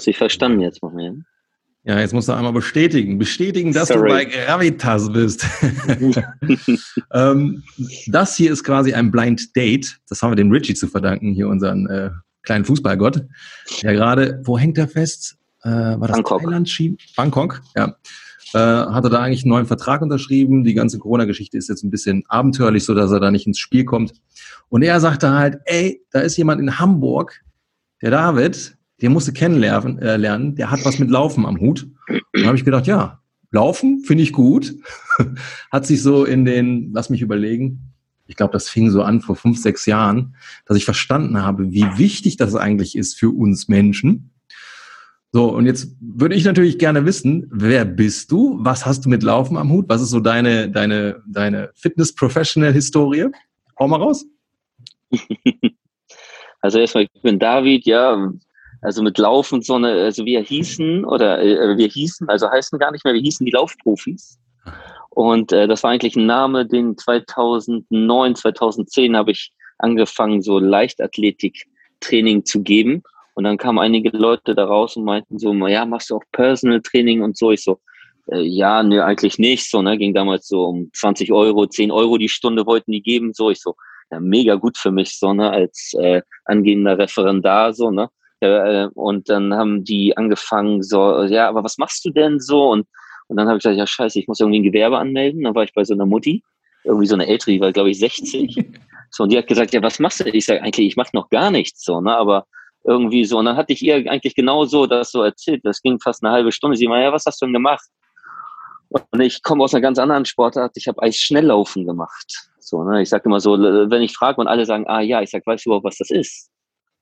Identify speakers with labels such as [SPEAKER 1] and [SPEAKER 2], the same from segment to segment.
[SPEAKER 1] Hast dich verstanden jetzt, Moment?
[SPEAKER 2] Ja, jetzt musst du einmal bestätigen. Bestätigen, dass Sorry. du bei Gravitas bist. ähm, das hier ist quasi ein Blind Date. Das haben wir dem Richie zu verdanken, hier unseren äh, kleinen Fußballgott. Der gerade, wo hängt er fest? Äh, war das Bangkok. Thailand? Bangkok, ja. Äh, hat er da eigentlich einen neuen Vertrag unterschrieben. Die ganze Corona-Geschichte ist jetzt ein bisschen abenteuerlich, so dass er da nicht ins Spiel kommt. Und er sagte halt, ey, da ist jemand in Hamburg, der David, der musste kennenlernen, äh, lernen, der hat was mit Laufen am Hut. Dann habe ich gedacht, ja, Laufen finde ich gut. hat sich so in den, lass mich überlegen, ich glaube, das fing so an vor fünf, sechs Jahren, dass ich verstanden habe, wie wichtig das eigentlich ist für uns Menschen. So, und jetzt würde ich natürlich gerne wissen, wer bist du? Was hast du mit Laufen am Hut? Was ist so deine, deine, deine Fitness-Professional-Historie? Hau mal raus.
[SPEAKER 1] Also erstmal, ich bin David, ja, also mit Laufen so eine, also wir hießen, oder äh, wir hießen, also heißen gar nicht mehr, wir hießen die Laufprofis. Und äh, das war eigentlich ein Name, den 2009, 2010 habe ich angefangen, so Leichtathletik-Training zu geben. Und dann kamen einige Leute da raus und meinten so, ja, machst du auch Personal Training und so? Ich so, äh, ja, nö, eigentlich nicht. So, ne, ging damals so um 20 Euro, 10 Euro die Stunde wollten die geben. So, ich so, ja, mega gut für mich, so, ne, als äh, angehender Referendar, so, ne. Äh, und dann haben die angefangen, so, ja, aber was machst du denn so? Und, und dann habe ich gesagt, ja, scheiße, ich muss irgendwie ein Gewerbe anmelden. Dann war ich bei so einer Mutti, irgendwie so eine ältere, die war, glaube ich, 60. So, und die hat gesagt, ja, was machst du? Ich sage, eigentlich, ich mache noch gar nichts, so, ne, aber irgendwie so. Und dann hatte ich ihr eigentlich genau so das so erzählt. Das ging fast eine halbe Stunde. Sie meinte, ja, was hast du denn gemacht? Und ich komme aus einer ganz anderen Sportart. Ich habe Eisschnelllaufen gemacht. So, ne? Ich sage immer so, wenn ich frage und alle sagen, ah ja, ich sage, weißt du überhaupt, was das ist?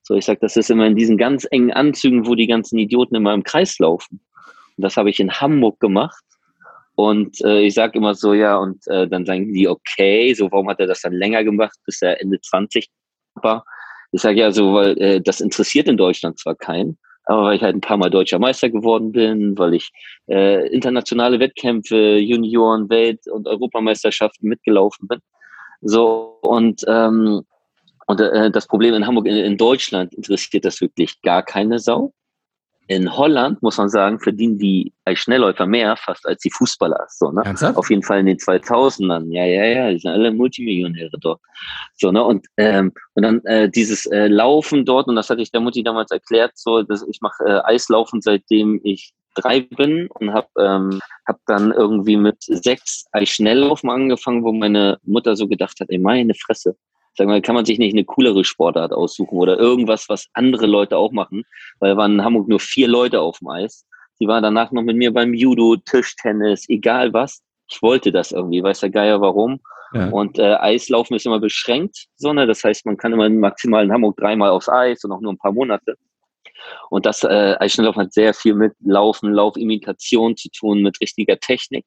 [SPEAKER 1] So, ich sage, das ist immer in diesen ganz engen Anzügen, wo die ganzen Idioten immer im Kreis laufen. Und das habe ich in Hamburg gemacht. Und äh, ich sage immer so, ja, und äh, dann sagen die, okay, so warum hat er das dann länger gemacht, bis er Ende 20 war? Ich sage ja so, weil äh, das interessiert in Deutschland zwar keinen, aber weil ich halt ein paar Mal deutscher Meister geworden bin, weil ich äh, internationale Wettkämpfe, Junioren, Welt- und Europameisterschaften mitgelaufen bin. So, und ähm, und äh, das Problem in Hamburg, in, in, Deutschland interessiert das wirklich gar keine Sau. In Holland, muss man sagen, verdienen die Schnellläufer mehr fast als die Fußballer. So, ne? Auf jeden Fall in den 2000ern. Ja, ja, ja, die sind alle Multimillionäre dort. So, ne? Und, ähm, und dann äh, dieses äh, Laufen dort, und das hatte ich der Mutti damals erklärt, so, dass ich mache äh, Eislaufen, seitdem ich drei bin und habe ähm, hab dann irgendwie mit sechs Eisschnelllaufen angefangen, wo meine Mutter so gedacht hat, ey, meine Fresse, Sag mal, kann man sich nicht eine coolere Sportart aussuchen oder irgendwas, was andere Leute auch machen? Weil waren in Hamburg nur vier Leute auf dem Eis. Die waren danach noch mit mir beim Judo, Tischtennis, egal was. Ich wollte das irgendwie, weiß der Geier warum. Ja. Und äh, Eislaufen ist immer beschränkt, so, ne? das heißt, man kann immer maximal in Hamburg dreimal aufs Eis und auch nur ein paar Monate. Und das äh, Eisschnelllaufen hat sehr viel mit Laufen, Laufimitation zu tun, mit richtiger Technik.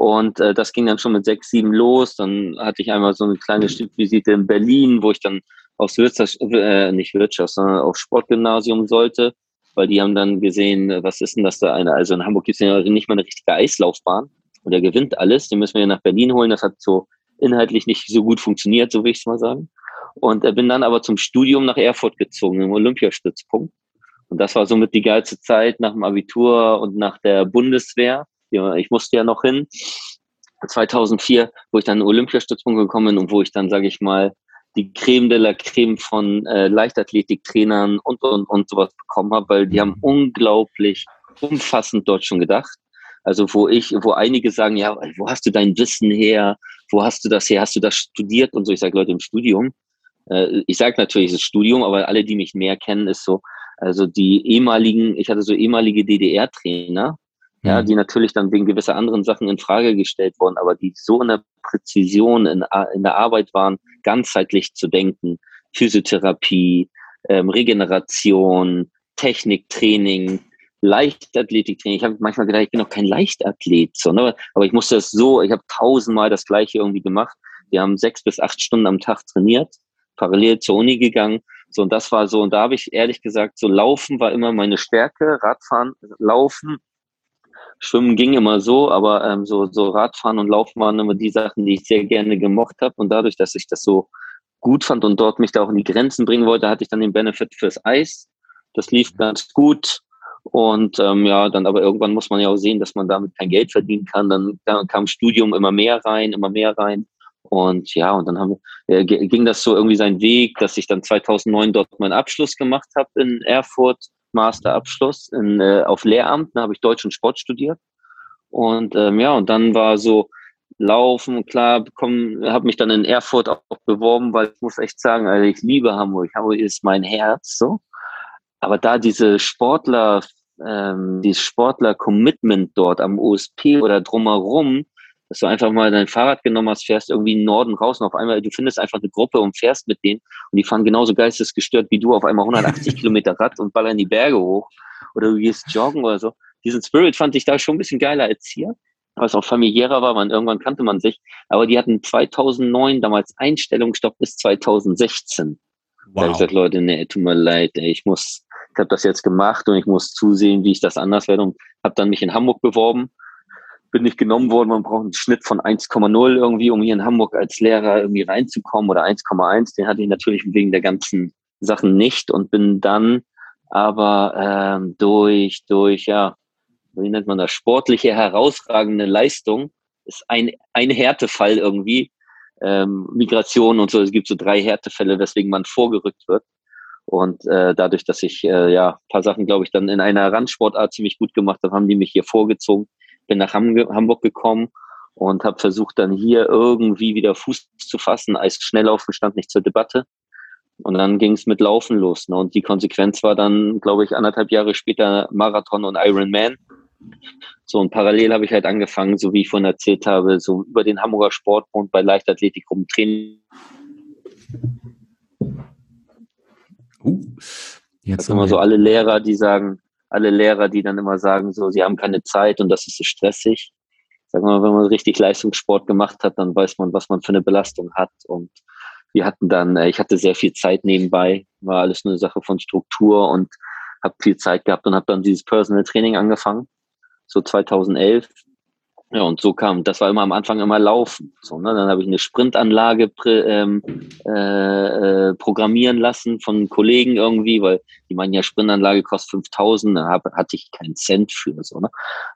[SPEAKER 1] Und äh, das ging dann schon mit sechs, sieben los. Dann hatte ich einmal so eine kleine Stippvisite in Berlin, wo ich dann aufs Wirtschaft, äh, nicht Wirtschaft, sondern aufs Sportgymnasium sollte, weil die haben dann gesehen, was ist denn das da eine? Also in Hamburg gibt es ja nicht mal eine richtige Eislaufbahn und der gewinnt alles. Den müssen wir ja nach Berlin holen. Das hat so inhaltlich nicht so gut funktioniert, so will ich es mal sagen. Und äh, bin dann aber zum Studium nach Erfurt gezogen, im Olympiastützpunkt. Und das war somit die geilste Zeit nach dem Abitur und nach der Bundeswehr ich musste ja noch hin. 2004, wo ich dann in den Olympiastützpunkt gekommen bin und wo ich dann, sage ich mal, die Creme de la Creme von äh, Leichtathletiktrainern und, und, und sowas bekommen habe, weil die haben unglaublich umfassend dort schon gedacht. Also wo ich, wo einige sagen, ja, wo hast du dein Wissen her? Wo hast du das her? Hast du das studiert? Und so, ich sage, Leute, im Studium. Äh, ich sage natürlich, das Studium, aber alle, die mich mehr kennen, ist so, also die ehemaligen, ich hatte so ehemalige DDR-Trainer, ja, mhm. die natürlich dann wegen gewisser anderen Sachen in Frage gestellt wurden, aber die so in der Präzision in, in der Arbeit waren, ganzheitlich zu denken, Physiotherapie, ähm, Regeneration, Techniktraining, Leichtathletiktraining. Ich habe manchmal gedacht, ich bin noch kein Leichtathlet, so, ne? aber ich musste das so, ich habe tausendmal das Gleiche irgendwie gemacht. Wir haben sechs bis acht Stunden am Tag trainiert, parallel zur Uni gegangen. So, und das war so, und da habe ich ehrlich gesagt, so Laufen war immer meine Stärke, Radfahren, Laufen Schwimmen ging immer so, aber ähm, so, so Radfahren und Laufen waren immer die Sachen, die ich sehr gerne gemocht habe. Und dadurch, dass ich das so gut fand und dort mich da auch in die Grenzen bringen wollte, hatte ich dann den Benefit fürs Eis. Das lief ganz gut. Und ähm, ja, dann aber irgendwann muss man ja auch sehen, dass man damit kein Geld verdienen kann. Dann, dann kam Studium immer mehr rein, immer mehr rein. Und ja, und dann haben, äh, ging das so irgendwie seinen Weg, dass ich dann 2009 dort meinen Abschluss gemacht habe in Erfurt, Masterabschluss in, äh, auf Lehramt. Da habe ich Deutsch und Sport studiert. Und ähm, ja, und dann war so Laufen, klar, habe mich dann in Erfurt auch beworben, weil ich muss echt sagen, also ich liebe Hamburg. Hamburg ist mein Herz, so. Aber da diese Sportler, ähm, dieses Sportler-Commitment dort am OSP oder drumherum, dass du einfach mal dein Fahrrad genommen hast, fährst irgendwie in den Norden raus und auf einmal, du findest einfach eine Gruppe und fährst mit denen und die fahren genauso geistesgestört wie du auf einmal 180 Kilometer Rad und ballern die Berge hoch oder du gehst joggen oder so. Diesen Spirit fand ich da schon ein bisschen geiler als hier, weil es auch familiärer war, man, irgendwann kannte man sich. Aber die hatten 2009 damals Einstellungsstopp bis 2016. Wow. Da habe ich gesagt, Leute, nee, tut mir leid, ey, ich muss, ich habe das jetzt gemacht und ich muss zusehen, wie ich das anders werde und habe dann mich in Hamburg beworben bin nicht genommen worden. Man braucht einen Schnitt von 1,0 irgendwie, um hier in Hamburg als Lehrer irgendwie reinzukommen oder 1,1. Den hatte ich natürlich wegen der ganzen Sachen nicht und bin dann aber ähm, durch, durch, ja, wie nennt man das, sportliche herausragende Leistung ist ein, ein Härtefall irgendwie. Ähm, Migration und so, es gibt so drei Härtefälle, weswegen man vorgerückt wird. Und äh, dadurch, dass ich äh, ja paar Sachen, glaube ich, dann in einer Randsportart ziemlich gut gemacht habe, haben die mich hier vorgezogen bin nach Hamburg gekommen und habe versucht, dann hier irgendwie wieder Fuß zu fassen. Als Schnelllaufen stand nicht zur Debatte. Und dann ging es mit Laufen los. Ne? Und die Konsequenz war dann, glaube ich, anderthalb Jahre später Marathon und Ironman. So, und parallel habe ich halt angefangen, so wie ich vorhin erzählt habe, so über den Hamburger Sportbund bei Leichtathletik rumtraining. Uh, jetzt immer so alle Lehrer, die sagen, alle Lehrer, die dann immer sagen, so, sie haben keine Zeit und das ist so stressig. Sagen wir mal, wenn man richtig Leistungssport gemacht hat, dann weiß man, was man für eine Belastung hat. Und wir hatten dann, äh, ich hatte sehr viel Zeit nebenbei, war alles nur eine Sache von Struktur und habe viel Zeit gehabt und habe dann dieses Personal Training angefangen, so 2011. Ja, und so kam, das war immer am Anfang immer Laufen. So, ne? Dann habe ich eine Sprintanlage ähm, äh, äh, programmieren lassen von Kollegen irgendwie, weil die meinen ja, Sprintanlage kostet 5000, da hab, hatte ich keinen Cent für. So, ne?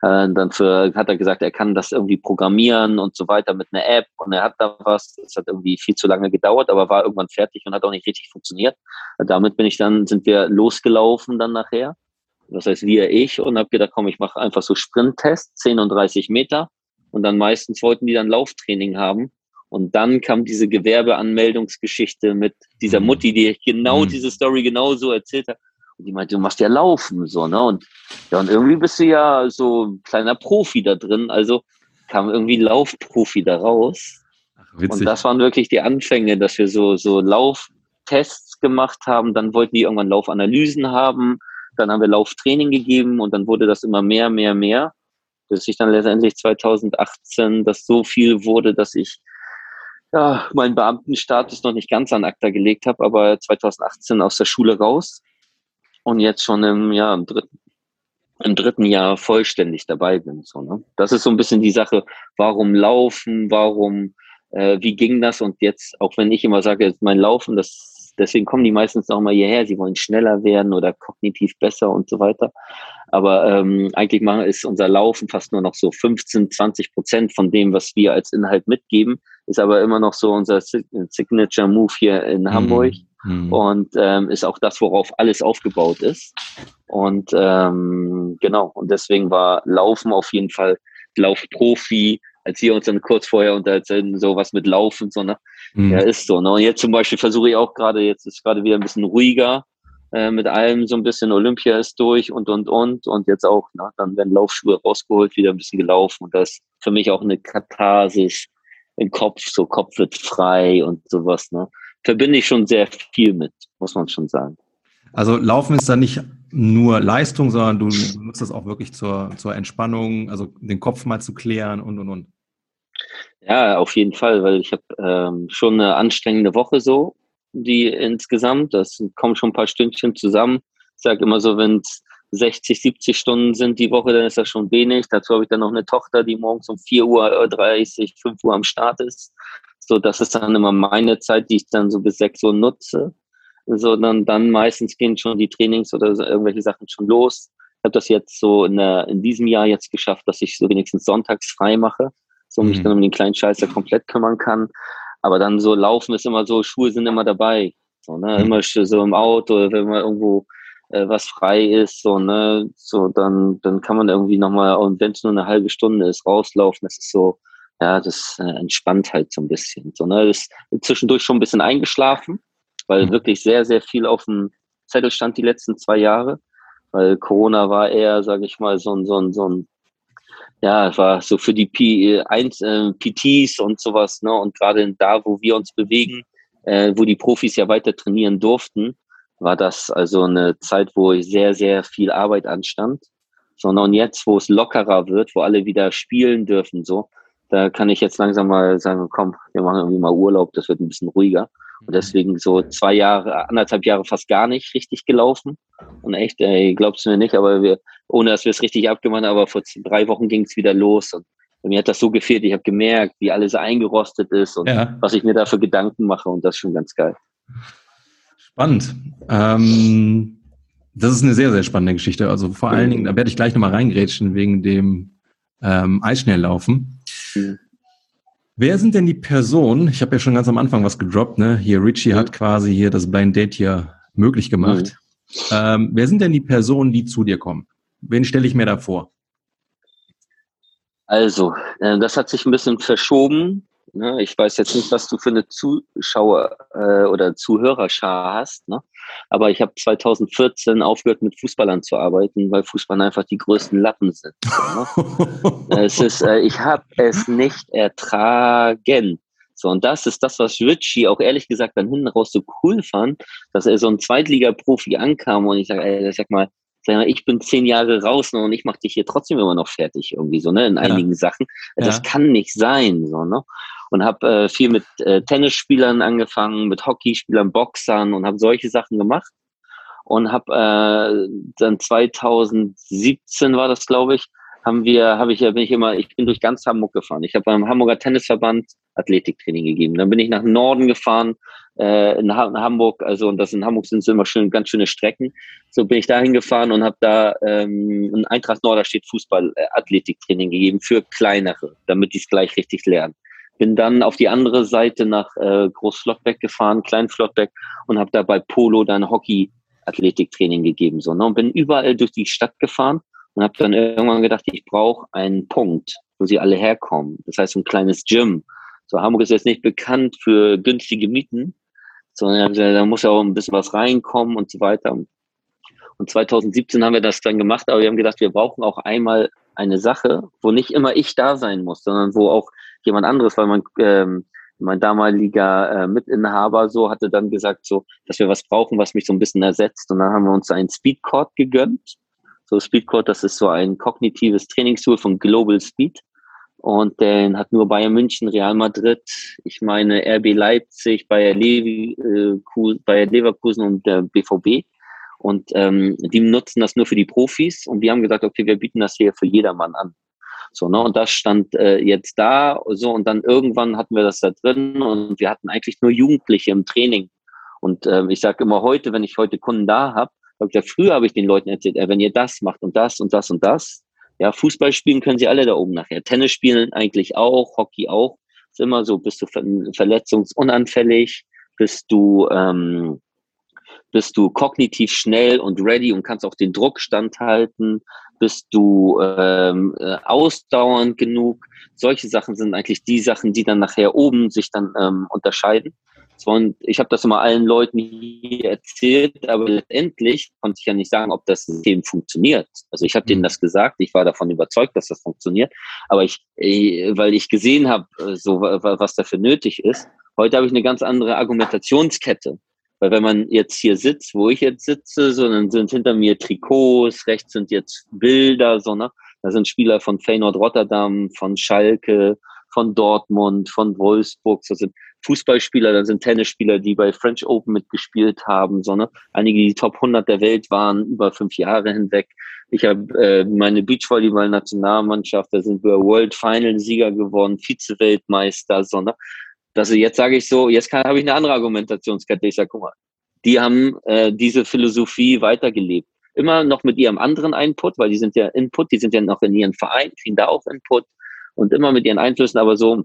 [SPEAKER 1] Äh, dann für, hat er gesagt, er kann das irgendwie programmieren und so weiter mit einer App und er hat da was. Das hat irgendwie viel zu lange gedauert, aber war irgendwann fertig und hat auch nicht richtig funktioniert. Damit bin ich dann, sind wir losgelaufen dann nachher das heißt wir, ich, und habe gedacht, komm, ich mache einfach so Sprinttests, 10 und 30 Meter. Und dann meistens wollten die dann Lauftraining haben. Und dann kam diese Gewerbeanmeldungsgeschichte mit dieser mhm. Mutti, die genau mhm. diese Story genauso erzählt hat. Und die meinte, du machst ja Laufen, so, ne? Und ja, und irgendwie bist du ja so ein kleiner Profi da drin. Also kam irgendwie Laufprofi da raus. Ach, und das waren wirklich die Anfänge, dass wir so, so Lauftests gemacht haben. Dann wollten die irgendwann Laufanalysen haben. Dann haben wir Lauftraining gegeben und dann wurde das immer mehr, mehr, mehr, bis ich dann letztendlich 2018 das so viel wurde, dass ich ja, meinen Beamtenstatus noch nicht ganz an ACTA gelegt habe, aber 2018 aus der Schule raus und jetzt schon im, ja, im dritten, im dritten Jahr vollständig dabei bin. So, ne? Das ist so ein bisschen die Sache, warum laufen, warum, äh, wie ging das? Und jetzt, auch wenn ich immer sage, mein Laufen, das deswegen kommen die meistens auch mal hierher, sie wollen schneller werden oder kognitiv besser und so weiter. Aber ähm, eigentlich machen ist unser Laufen fast nur noch so 15, 20 Prozent von dem, was wir als Inhalt mitgeben, ist aber immer noch so unser Signature Move hier in mhm. Hamburg. Mhm. Und ähm, ist auch das, worauf alles aufgebaut ist. Und ähm, genau, und deswegen war Laufen auf jeden Fall Laufprofi, als wir uns dann kurz vorher unterhalten, so was mit Laufen, so, ne? Mhm. Ja, ist so. Ne? Und jetzt zum Beispiel versuche ich auch gerade, jetzt ist gerade wieder ein bisschen ruhiger äh, mit allem, so ein bisschen Olympia ist durch und, und, und. Und jetzt auch, ne? dann werden Laufschuhe rausgeholt, wieder ein bisschen gelaufen. Und das ist für mich auch eine Katharsis im Kopf, so Kopf wird frei und sowas. Ne? Verbinde ich schon sehr viel mit, muss man schon sagen.
[SPEAKER 2] Also Laufen ist da nicht nur Leistung, sondern du nutzt das auch wirklich zur, zur Entspannung, also den Kopf mal zu klären und, und, und.
[SPEAKER 1] Ja, auf jeden Fall, weil ich habe ähm, schon eine anstrengende Woche so, die insgesamt, das kommen schon ein paar Stündchen zusammen. Ich sage immer so, wenn es 60, 70 Stunden sind die Woche, dann ist das schon wenig. Dazu habe ich dann noch eine Tochter, die morgens um 4 Uhr 30, 5 Uhr am Start ist. So, das ist dann immer meine Zeit, die ich dann so bis 6 Uhr nutze. So, dann, dann meistens gehen schon die Trainings oder irgendwelche Sachen schon los. habe das jetzt so in, der, in diesem Jahr jetzt geschafft, dass ich so wenigstens sonntags frei mache, so mich mhm. dann um den kleinen Scheißer komplett kümmern kann. Aber dann so laufen ist immer so, Schuhe sind immer dabei. So, ne? Mhm. Immer so im Auto, wenn man irgendwo äh, was frei ist, so, ne, so, dann, dann kann man irgendwie nochmal, und wenn es nur eine halbe Stunde ist, rauslaufen, das ist so, ja, das äh, entspannt halt so ein bisschen. So, ne, das ist zwischendurch schon ein bisschen eingeschlafen, weil mhm. wirklich sehr, sehr viel auf dem Zettel stand die letzten zwei Jahre, weil Corona war eher, sage ich mal, so ein, so ein, so ein, ja, war so für die P, 1, äh, PTs und sowas, ne, und gerade da, wo wir uns bewegen, äh, wo die Profis ja weiter trainieren durften, war das also eine Zeit, wo sehr, sehr viel Arbeit anstand. Sondern jetzt, wo es lockerer wird, wo alle wieder spielen dürfen, so, da kann ich jetzt langsam mal sagen, komm, wir machen irgendwie mal Urlaub, das wird ein bisschen ruhiger. Und mhm. deswegen so zwei Jahre, anderthalb Jahre fast gar nicht richtig gelaufen. Und echt, ey, glaubst du mir nicht, aber wir, ohne dass wir es richtig abgemacht haben, aber vor drei Wochen ging es wieder los. Und mir hat das so gefehlt. Ich habe gemerkt, wie alles eingerostet ist und ja. was ich mir da für Gedanken mache. Und das ist schon ganz geil.
[SPEAKER 2] Spannend. Ähm, das ist eine sehr, sehr spannende Geschichte. Also vor allen Dingen, da werde ich gleich nochmal reingrätschen wegen dem ähm, Eisschnelllaufen. Mhm. Wer sind denn die Personen? Ich habe ja schon ganz am Anfang was gedroppt, ne? Hier, Richie mhm. hat quasi hier das Blind Date hier möglich gemacht. Mhm. Ähm, wer sind denn die Personen, die zu dir kommen? Wen stelle ich mir da vor?
[SPEAKER 1] Also, äh, das hat sich ein bisschen verschoben. Ne? Ich weiß jetzt nicht, was du für eine Zuschauer- äh, oder Zuhörerschar hast, ne? Aber ich habe 2014 aufgehört, mit Fußballern zu arbeiten, weil Fußball einfach die größten Lappen sind. Ne? es ist, äh, ich habe es nicht ertragen. So, und das ist das, was Richie auch ehrlich gesagt dann hinten raus so cool fand, dass er so ein Zweitliga-Profi ankam und ich sage, ey, sag mal, ich bin zehn Jahre raus ne, und ich mache dich hier trotzdem immer noch fertig irgendwie so, ne, in einigen ja. Sachen. Das ja. kann nicht sein, so, ne? Und habe äh, viel mit äh, Tennisspielern angefangen, mit Hockeyspielern, Boxern und habe solche Sachen gemacht. Und habe äh, dann 2017 war das, glaube ich, haben wir, habe ich ja, bin ich immer, ich bin durch ganz Hamburg gefahren. Ich habe beim Hamburger Tennisverband Athletiktraining gegeben. Dann bin ich nach Norden gefahren, äh, in, ha in Hamburg, also und das in Hamburg sind immer schön, ganz schöne Strecken. So bin ich da hingefahren und habe da ähm, in Eintracht Norderstedt Fußball äh, Athletiktraining gegeben für kleinere, damit die es gleich richtig lernen. Bin dann auf die andere Seite nach äh, Großflottbeck gefahren, Kleinflottbeck und habe da bei Polo dann Hockey Athletiktraining gegeben so ne? und bin überall durch die Stadt gefahren und habe dann irgendwann gedacht, ich brauche einen Punkt, wo sie alle herkommen. Das heißt ein kleines Gym. So Hamburg ist jetzt nicht bekannt für günstige Mieten, sondern da muss ja auch ein bisschen was reinkommen und so weiter. Und 2017 haben wir das dann gemacht, aber wir haben gedacht, wir brauchen auch einmal eine Sache, wo nicht immer ich da sein muss, sondern wo auch jemand anderes, weil man ähm, mein damaliger äh, Mitinhaber so hatte dann gesagt, so, dass wir was brauchen, was mich so ein bisschen ersetzt. Und dann haben wir uns einen Speedcord gegönnt. So Speedcord, das ist so ein kognitives Trainingstool von Global Speed. Und den hat nur Bayern München, Real Madrid, ich meine RB Leipzig, Bayer, Levi, äh, Bayer Leverkusen und der BVB. Und ähm, die nutzen das nur für die Profis. Und wir haben gesagt, okay, wir bieten das hier für jedermann an. So, ne? Und das stand äh, jetzt da. So, und dann irgendwann hatten wir das da drin und wir hatten eigentlich nur Jugendliche im Training. Und äh, ich sage immer heute, wenn ich heute Kunden da habe, ja, früher habe ich den Leuten erzählt, äh, wenn ihr das macht und das und das und das, ja, Fußball spielen können sie alle da oben nachher. Tennis spielen eigentlich auch, Hockey auch. Ist immer so, bist du verletzungsunanfällig, bist du, ähm, bist du kognitiv schnell und ready und kannst auch den Druck standhalten, bist du ähm, äh, ausdauernd genug. Solche Sachen sind eigentlich die Sachen, die dann nachher oben sich dann ähm, unterscheiden. Und ich habe das immer allen Leuten hier erzählt, aber letztendlich konnte ich ja nicht sagen, ob das System funktioniert. Also ich habe denen mhm. das gesagt, ich war davon überzeugt, dass das funktioniert, aber ich, äh, weil ich gesehen habe, äh, so was dafür nötig ist. Heute habe ich eine ganz andere Argumentationskette. Weil wenn man jetzt hier sitzt, wo ich jetzt sitze, so dann sind hinter mir Trikots, rechts sind jetzt Bilder, so, ne? Da sind Spieler von Feyenoord Rotterdam, von Schalke, von Dortmund, von Wolfsburg, so sind Fußballspieler, da sind Tennisspieler, die bei French Open mitgespielt haben, so, ne? Einige, die Top 100 der Welt waren, über fünf Jahre hinweg. Ich habe äh, meine Beachvolleyball-Nationalmannschaft, da sind wir World Final-Sieger geworden, Vize-Weltmeister, so, ne? Dass ich jetzt sage ich so, jetzt habe ich eine andere Argumentationskette. Ich sage, guck mal, die haben äh, diese Philosophie weitergelebt. immer noch mit ihrem anderen Input, weil die sind ja Input, die sind ja noch in ihren Verein, kriegen da auch Input und immer mit ihren Einflüssen, aber so,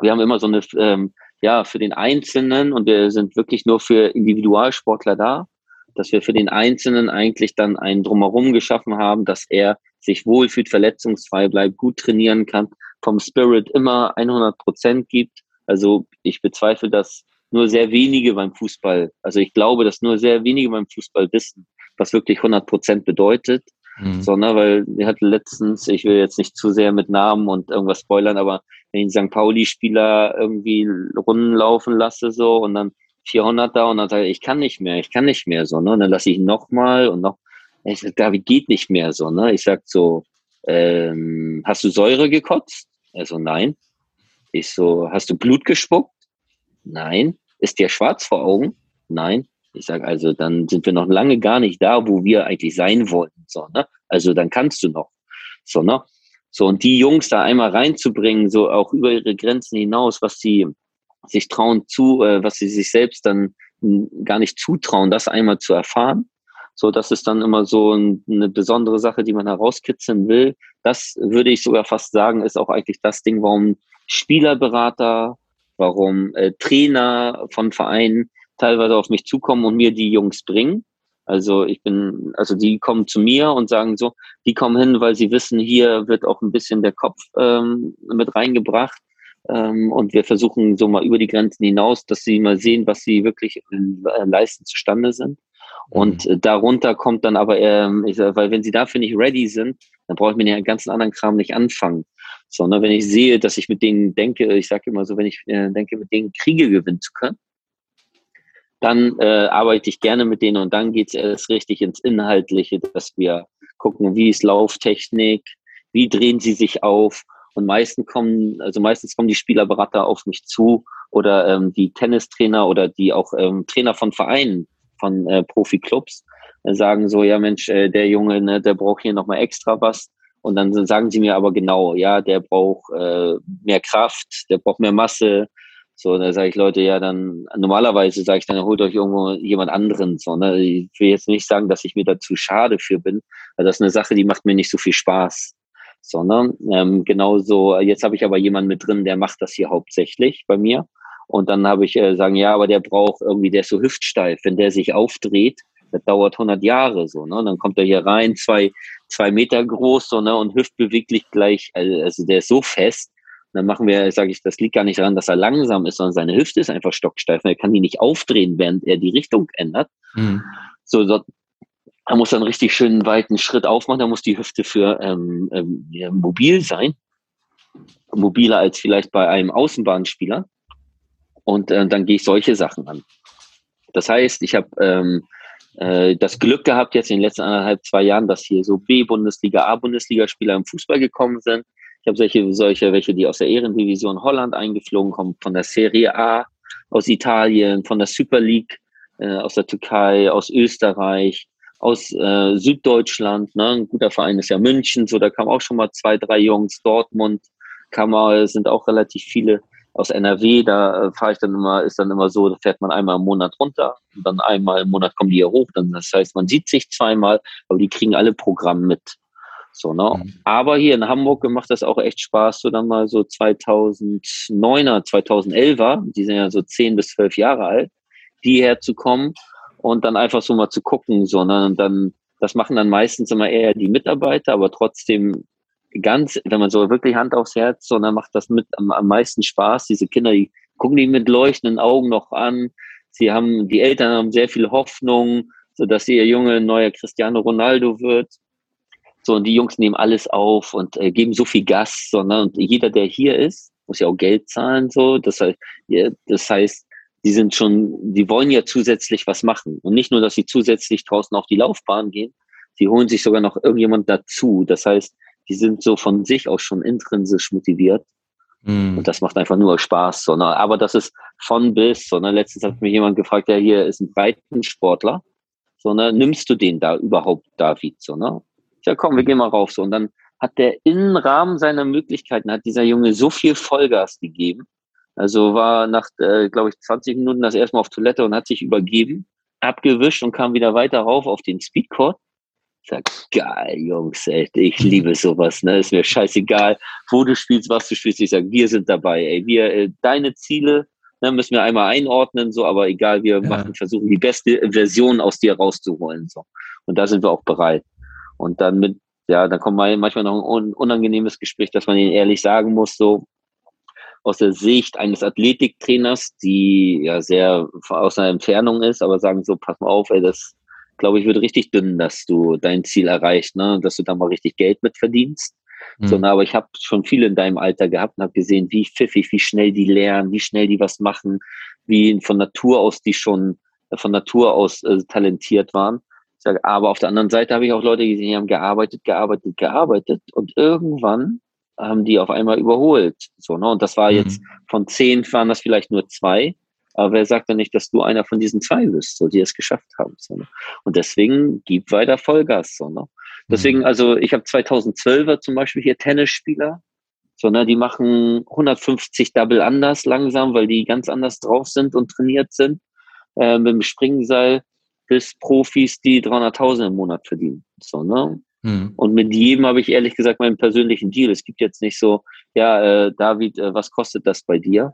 [SPEAKER 1] wir haben immer so eine, ähm, ja, für den Einzelnen und wir sind wirklich nur für Individualsportler da, dass wir für den Einzelnen eigentlich dann einen Drumherum geschaffen haben, dass er sich wohlfühlt, verletzungsfrei bleibt, gut trainieren kann, vom Spirit immer 100 Prozent gibt. Also ich bezweifle, dass nur sehr wenige beim Fußball, also ich glaube, dass nur sehr wenige beim Fußball wissen, was wirklich 100 Prozent bedeutet. Mhm. So, ne, weil wir hatten letztens, ich will jetzt nicht zu sehr mit Namen und irgendwas spoilern, aber wenn ich St. Pauli-Spieler irgendwie Runden laufen lasse, so, und dann 400 da und dann sage ich, ich kann nicht mehr, ich kann nicht mehr, so, ne, und dann lasse ich ihn nochmal und noch, ich sag, David geht nicht mehr, so, ne, ich sag so, ähm, hast du Säure gekotzt? Er so, nein. Ich so, hast du Blut gespuckt? Nein. Ist dir schwarz vor Augen? Nein. Ich sage, also dann sind wir noch lange gar nicht da, wo wir eigentlich sein wollten. So, ne? Also dann kannst du noch. So, ne? So, und die Jungs da einmal reinzubringen, so auch über ihre Grenzen hinaus, was sie sich trauen zu, äh, was sie sich selbst dann gar nicht zutrauen, das einmal zu erfahren. So, das ist dann immer so ein, eine besondere Sache, die man herauskitzeln will. Das würde ich sogar fast sagen, ist auch eigentlich das Ding, warum Spielerberater, warum äh, Trainer von Vereinen teilweise auf mich zukommen und mir die Jungs bringen. Also ich bin, also die kommen zu mir und sagen so, die kommen hin, weil sie wissen, hier wird auch ein bisschen der Kopf ähm, mit reingebracht. Ähm, und wir versuchen so mal über die Grenzen hinaus, dass sie mal sehen, was sie wirklich äh, leisten zustande sind. Und mhm. darunter kommt dann aber, ähm, ich sag, weil wenn sie dafür nicht ready sind, dann brauche ich mir den ganzen anderen Kram nicht anfangen. Sondern wenn ich sehe, dass ich mit denen denke, ich sage immer so, wenn ich äh, denke, mit denen Kriege gewinnen zu können, dann äh, arbeite ich gerne mit denen und dann geht es erst richtig ins Inhaltliche, dass wir gucken, wie ist Lauftechnik, wie drehen sie sich auf. Und meistens kommen, also meistens kommen die Spielerberater auf mich zu oder ähm, die Tennistrainer oder die auch ähm, Trainer von Vereinen, von äh, Profi-Clubs, äh, sagen so, ja Mensch, äh, der Junge, ne, der braucht hier nochmal extra was. Und dann sagen sie mir aber genau, ja, der braucht äh, mehr Kraft, der braucht mehr Masse, so, da sage ich Leute, ja, dann normalerweise sage ich dann, holt euch irgendwo jemand anderen. So, ne? Ich will jetzt nicht sagen, dass ich mir dazu schade für bin, weil das ist eine Sache, die macht mir nicht so viel Spaß. Sondern ähm, genauso, jetzt habe ich aber jemanden mit drin, der macht das hier hauptsächlich bei mir. Und dann habe ich äh, sagen, ja, aber der braucht irgendwie, der ist so hüftsteif. Wenn der sich aufdreht, das dauert 100 Jahre so. Ne? Und dann kommt er hier rein, zwei, zwei Meter groß so, ne? und hüftbeweglich gleich, also der ist so fest, dann machen wir, sage ich, das liegt gar nicht daran, dass er langsam ist, sondern seine Hüfte ist einfach stocksteif. Er kann die nicht aufdrehen, während er die Richtung ändert. Mhm. So, so, er muss dann richtig schön weiten Schritt aufmachen. Da muss die Hüfte für ähm, ähm, mobil sein. Mobiler als vielleicht bei einem Außenbahnspieler. Und äh, dann gehe ich solche Sachen an. Das heißt, ich habe ähm, äh, das Glück gehabt, jetzt in den letzten anderthalb, zwei Jahren, dass hier so B-Bundesliga, A-Bundesliga-Spieler im Fußball gekommen sind ich habe solche, solche, welche, die aus der Ehrendivision Holland eingeflogen kommen, von der Serie A aus Italien, von der Super League äh, aus der Türkei, aus Österreich, aus äh, Süddeutschland. Ne? Ein guter Verein ist ja München, so da kamen auch schon mal zwei, drei Jungs. Dortmund kam sind auch relativ viele aus NRW. Da äh, fahre ich dann immer, ist dann immer so, da fährt man einmal im Monat runter und dann einmal im Monat kommen die hier hoch. Dann, das heißt, man sieht sich zweimal, aber die kriegen alle Programm mit. So, ne? Mhm. Aber hier in Hamburg macht das auch echt Spaß, so dann mal so 2009er, 2011er, die sind ja so 10 bis 12 Jahre alt, die herzukommen und dann einfach so mal zu gucken, so, ne? Dann, das machen dann meistens immer eher die Mitarbeiter, aber trotzdem ganz, wenn man so wirklich Hand aufs Herz, so, dann macht das mit am, am meisten Spaß. Diese Kinder, die gucken die mit leuchtenden Augen noch an. Sie haben, die Eltern haben sehr viel Hoffnung, so dass ihr Junge neuer Cristiano Ronaldo wird. So, und die Jungs nehmen alles auf und äh, geben so viel Gas, sondern und jeder, der hier ist, muss ja auch Geld zahlen, so. Das heißt, das heißt, die sind schon, die wollen ja zusätzlich was machen. Und nicht nur, dass sie zusätzlich draußen auf die Laufbahn gehen, sie holen sich sogar noch irgendjemand dazu. Das heißt, die sind so von sich aus schon intrinsisch motiviert. Mm. Und das macht einfach nur Spaß. Sondern, aber das ist von bis. Sondern letztens hat mich jemand gefragt, ja, hier ist ein Breitensportler. Sondern nimmst du den da überhaupt, David? So, ne? ja komm, wir gehen mal rauf so. Und dann hat der im Rahmen seiner Möglichkeiten, hat dieser Junge so viel Vollgas gegeben. Also war nach, äh, glaube ich, 20 Minuten das erste Mal auf Toilette und hat sich übergeben, abgewischt und kam wieder weiter rauf auf den Speedcourt. Ich sag, geil, Jungs, ey, ich liebe sowas, ne? Ist mir scheißegal, wo du spielst, was du spielst. Ich sag, wir sind dabei, ey. Wir, äh, deine Ziele, ne, müssen wir einmal einordnen, so, aber egal, wir ja. machen, versuchen die beste Version aus dir rauszuholen, so. Und da sind wir auch bereit. Und dann mit, ja, dann kommt manchmal noch ein unangenehmes Gespräch, dass man ihnen ehrlich sagen muss, so, aus der Sicht eines Athletiktrainers, die ja sehr aus einer Entfernung ist, aber sagen so, pass mal auf, ey, das glaube ich wird richtig dünn, dass du dein Ziel erreichst, ne, dass du da mal richtig Geld mit verdienst. Mhm. So, na, aber ich habe schon viele in deinem Alter gehabt und habe gesehen, wie pfiffig, wie schnell die lernen, wie schnell die was machen, wie von Natur aus die schon äh, von Natur aus äh, talentiert waren. Ich sage, aber auf der anderen Seite habe ich auch Leute gesehen, die haben gearbeitet, gearbeitet, gearbeitet und irgendwann haben die auf einmal überholt. So, ne? Und das war jetzt mhm. von zehn waren das vielleicht nur zwei. Aber wer sagt denn nicht, dass du einer von diesen zwei bist, so, die es geschafft haben? So, ne? Und deswegen gib weiter Vollgas. So, ne? Deswegen, mhm. also ich habe 2012er zum Beispiel hier Tennisspieler, so, ne, die machen 150 Double anders langsam, weil die ganz anders drauf sind und trainiert sind. Äh, mit dem Springseil bis Profis, die 300.000 im Monat verdienen. So, ne? Mhm. Und mit jedem habe ich ehrlich gesagt meinen persönlichen Deal. Es gibt jetzt nicht so, ja, äh, David, äh, was kostet das bei dir?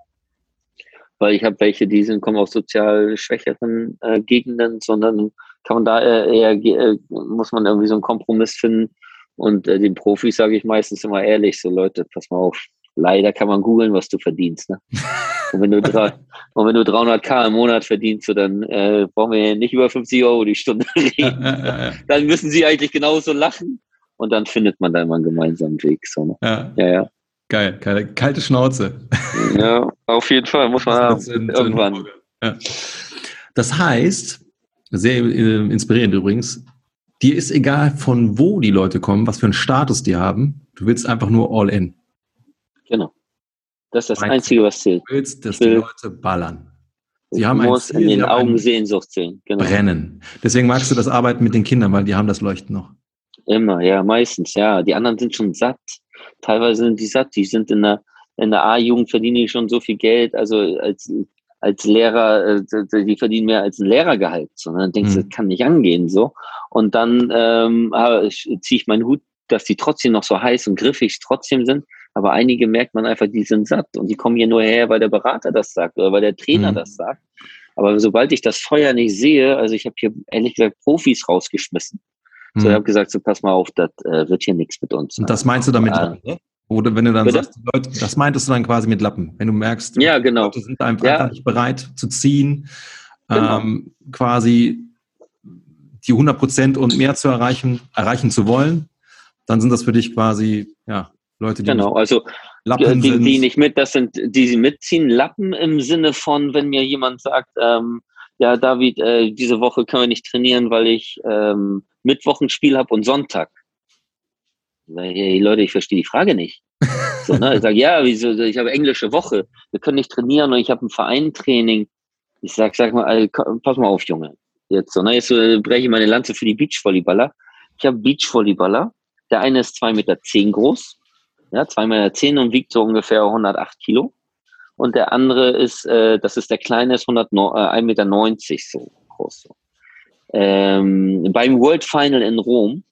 [SPEAKER 1] Weil ich habe welche, die sind, kommen aus sozial schwächeren äh, Gegenden, sondern kann man da äh, eher, äh, muss man irgendwie so einen Kompromiss finden. Und äh, den Profis sage ich meistens immer ehrlich, so Leute, pass mal auf, leider kann man googeln, was du verdienst. Ne? Und wenn du, und wenn du 300k im Monat verdienst, so, dann äh, brauchen wir nicht über 50 Euro die Stunde reden. dann müssen sie eigentlich genauso lachen und dann findet man da immer einen gemeinsamen Weg. So, ne?
[SPEAKER 2] ja. ja, ja. Geil, geile, kalte Schnauze.
[SPEAKER 1] Ja, auf jeden Fall, muss man haben, in, irgendwann.
[SPEAKER 2] Ja. Das heißt, sehr äh, inspirierend übrigens, dir ist egal, von wo die Leute kommen, was für einen Status die haben, du willst einfach nur all in.
[SPEAKER 1] Genau. Das ist das Einzige, was zählt.
[SPEAKER 2] Du willst, dass will, die Leute ballern.
[SPEAKER 1] Sie haben muss Ziel, in den Augen Sehnsucht sehen.
[SPEAKER 2] Genau. Brennen. Deswegen magst du das Arbeiten mit den Kindern, weil die haben das Leuchten noch.
[SPEAKER 1] Immer, ja, meistens, ja. Die anderen sind schon satt. Teilweise sind die satt. Die sind in der, in der A-Jugend verdienen die schon so viel Geld. Also als, als Lehrer, äh, die verdienen mehr als ein Lehrergehalt. So, ne? Dann denkst du, mhm. das kann nicht angehen. so. Und dann ähm, ziehe ich meinen Hut, dass die trotzdem noch so heiß und griffig trotzdem sind. Aber einige merkt man einfach, die sind satt und die kommen hier nur her, weil der Berater das sagt oder weil der Trainer mhm. das sagt. Aber sobald ich das Feuer nicht sehe, also ich habe hier ehrlich gesagt Profis rausgeschmissen. Mhm. So, ich habe gesagt, so pass mal auf, das äh, wird hier nichts mit uns.
[SPEAKER 2] Und das meinst du damit? Äh, oder wenn du dann Bitte? sagst, Leute, das meintest du dann quasi mit Lappen. Wenn du merkst,
[SPEAKER 1] ja, genau.
[SPEAKER 2] Leute sind einfach ja. nicht bereit zu ziehen, genau. ähm, quasi die 100 Prozent und mehr zu erreichen, erreichen zu wollen, dann sind das für dich quasi, ja, Leute,
[SPEAKER 1] die genau, also Lappen die, die nicht mit, das sind, die sie mitziehen. Lappen im Sinne von, wenn mir jemand sagt, ähm, ja, David, äh, diese Woche können wir nicht trainieren, weil ich ähm, Mittwoch ein Spiel habe und Sonntag. Hey, Leute, ich verstehe die Frage nicht. So, ne? Ich sage, ja, wieso, ich habe englische Woche, wir können nicht trainieren und ich habe ein Vereintraining. Ich sag, sag mal, pass mal auf, Junge. Jetzt so, ne? Jetzt äh, breche ich meine Lanze für die Beachvolleyballer. Ich habe Beachvolleyballer. Der eine ist zwei Meter zehn groß, ja, zweimal zehn und wiegt so ungefähr 108 Kilo. Und der andere ist, äh, das ist der kleine, ist 100, äh, 1,90 Meter so groß. So. Ähm, beim World Final in Rom,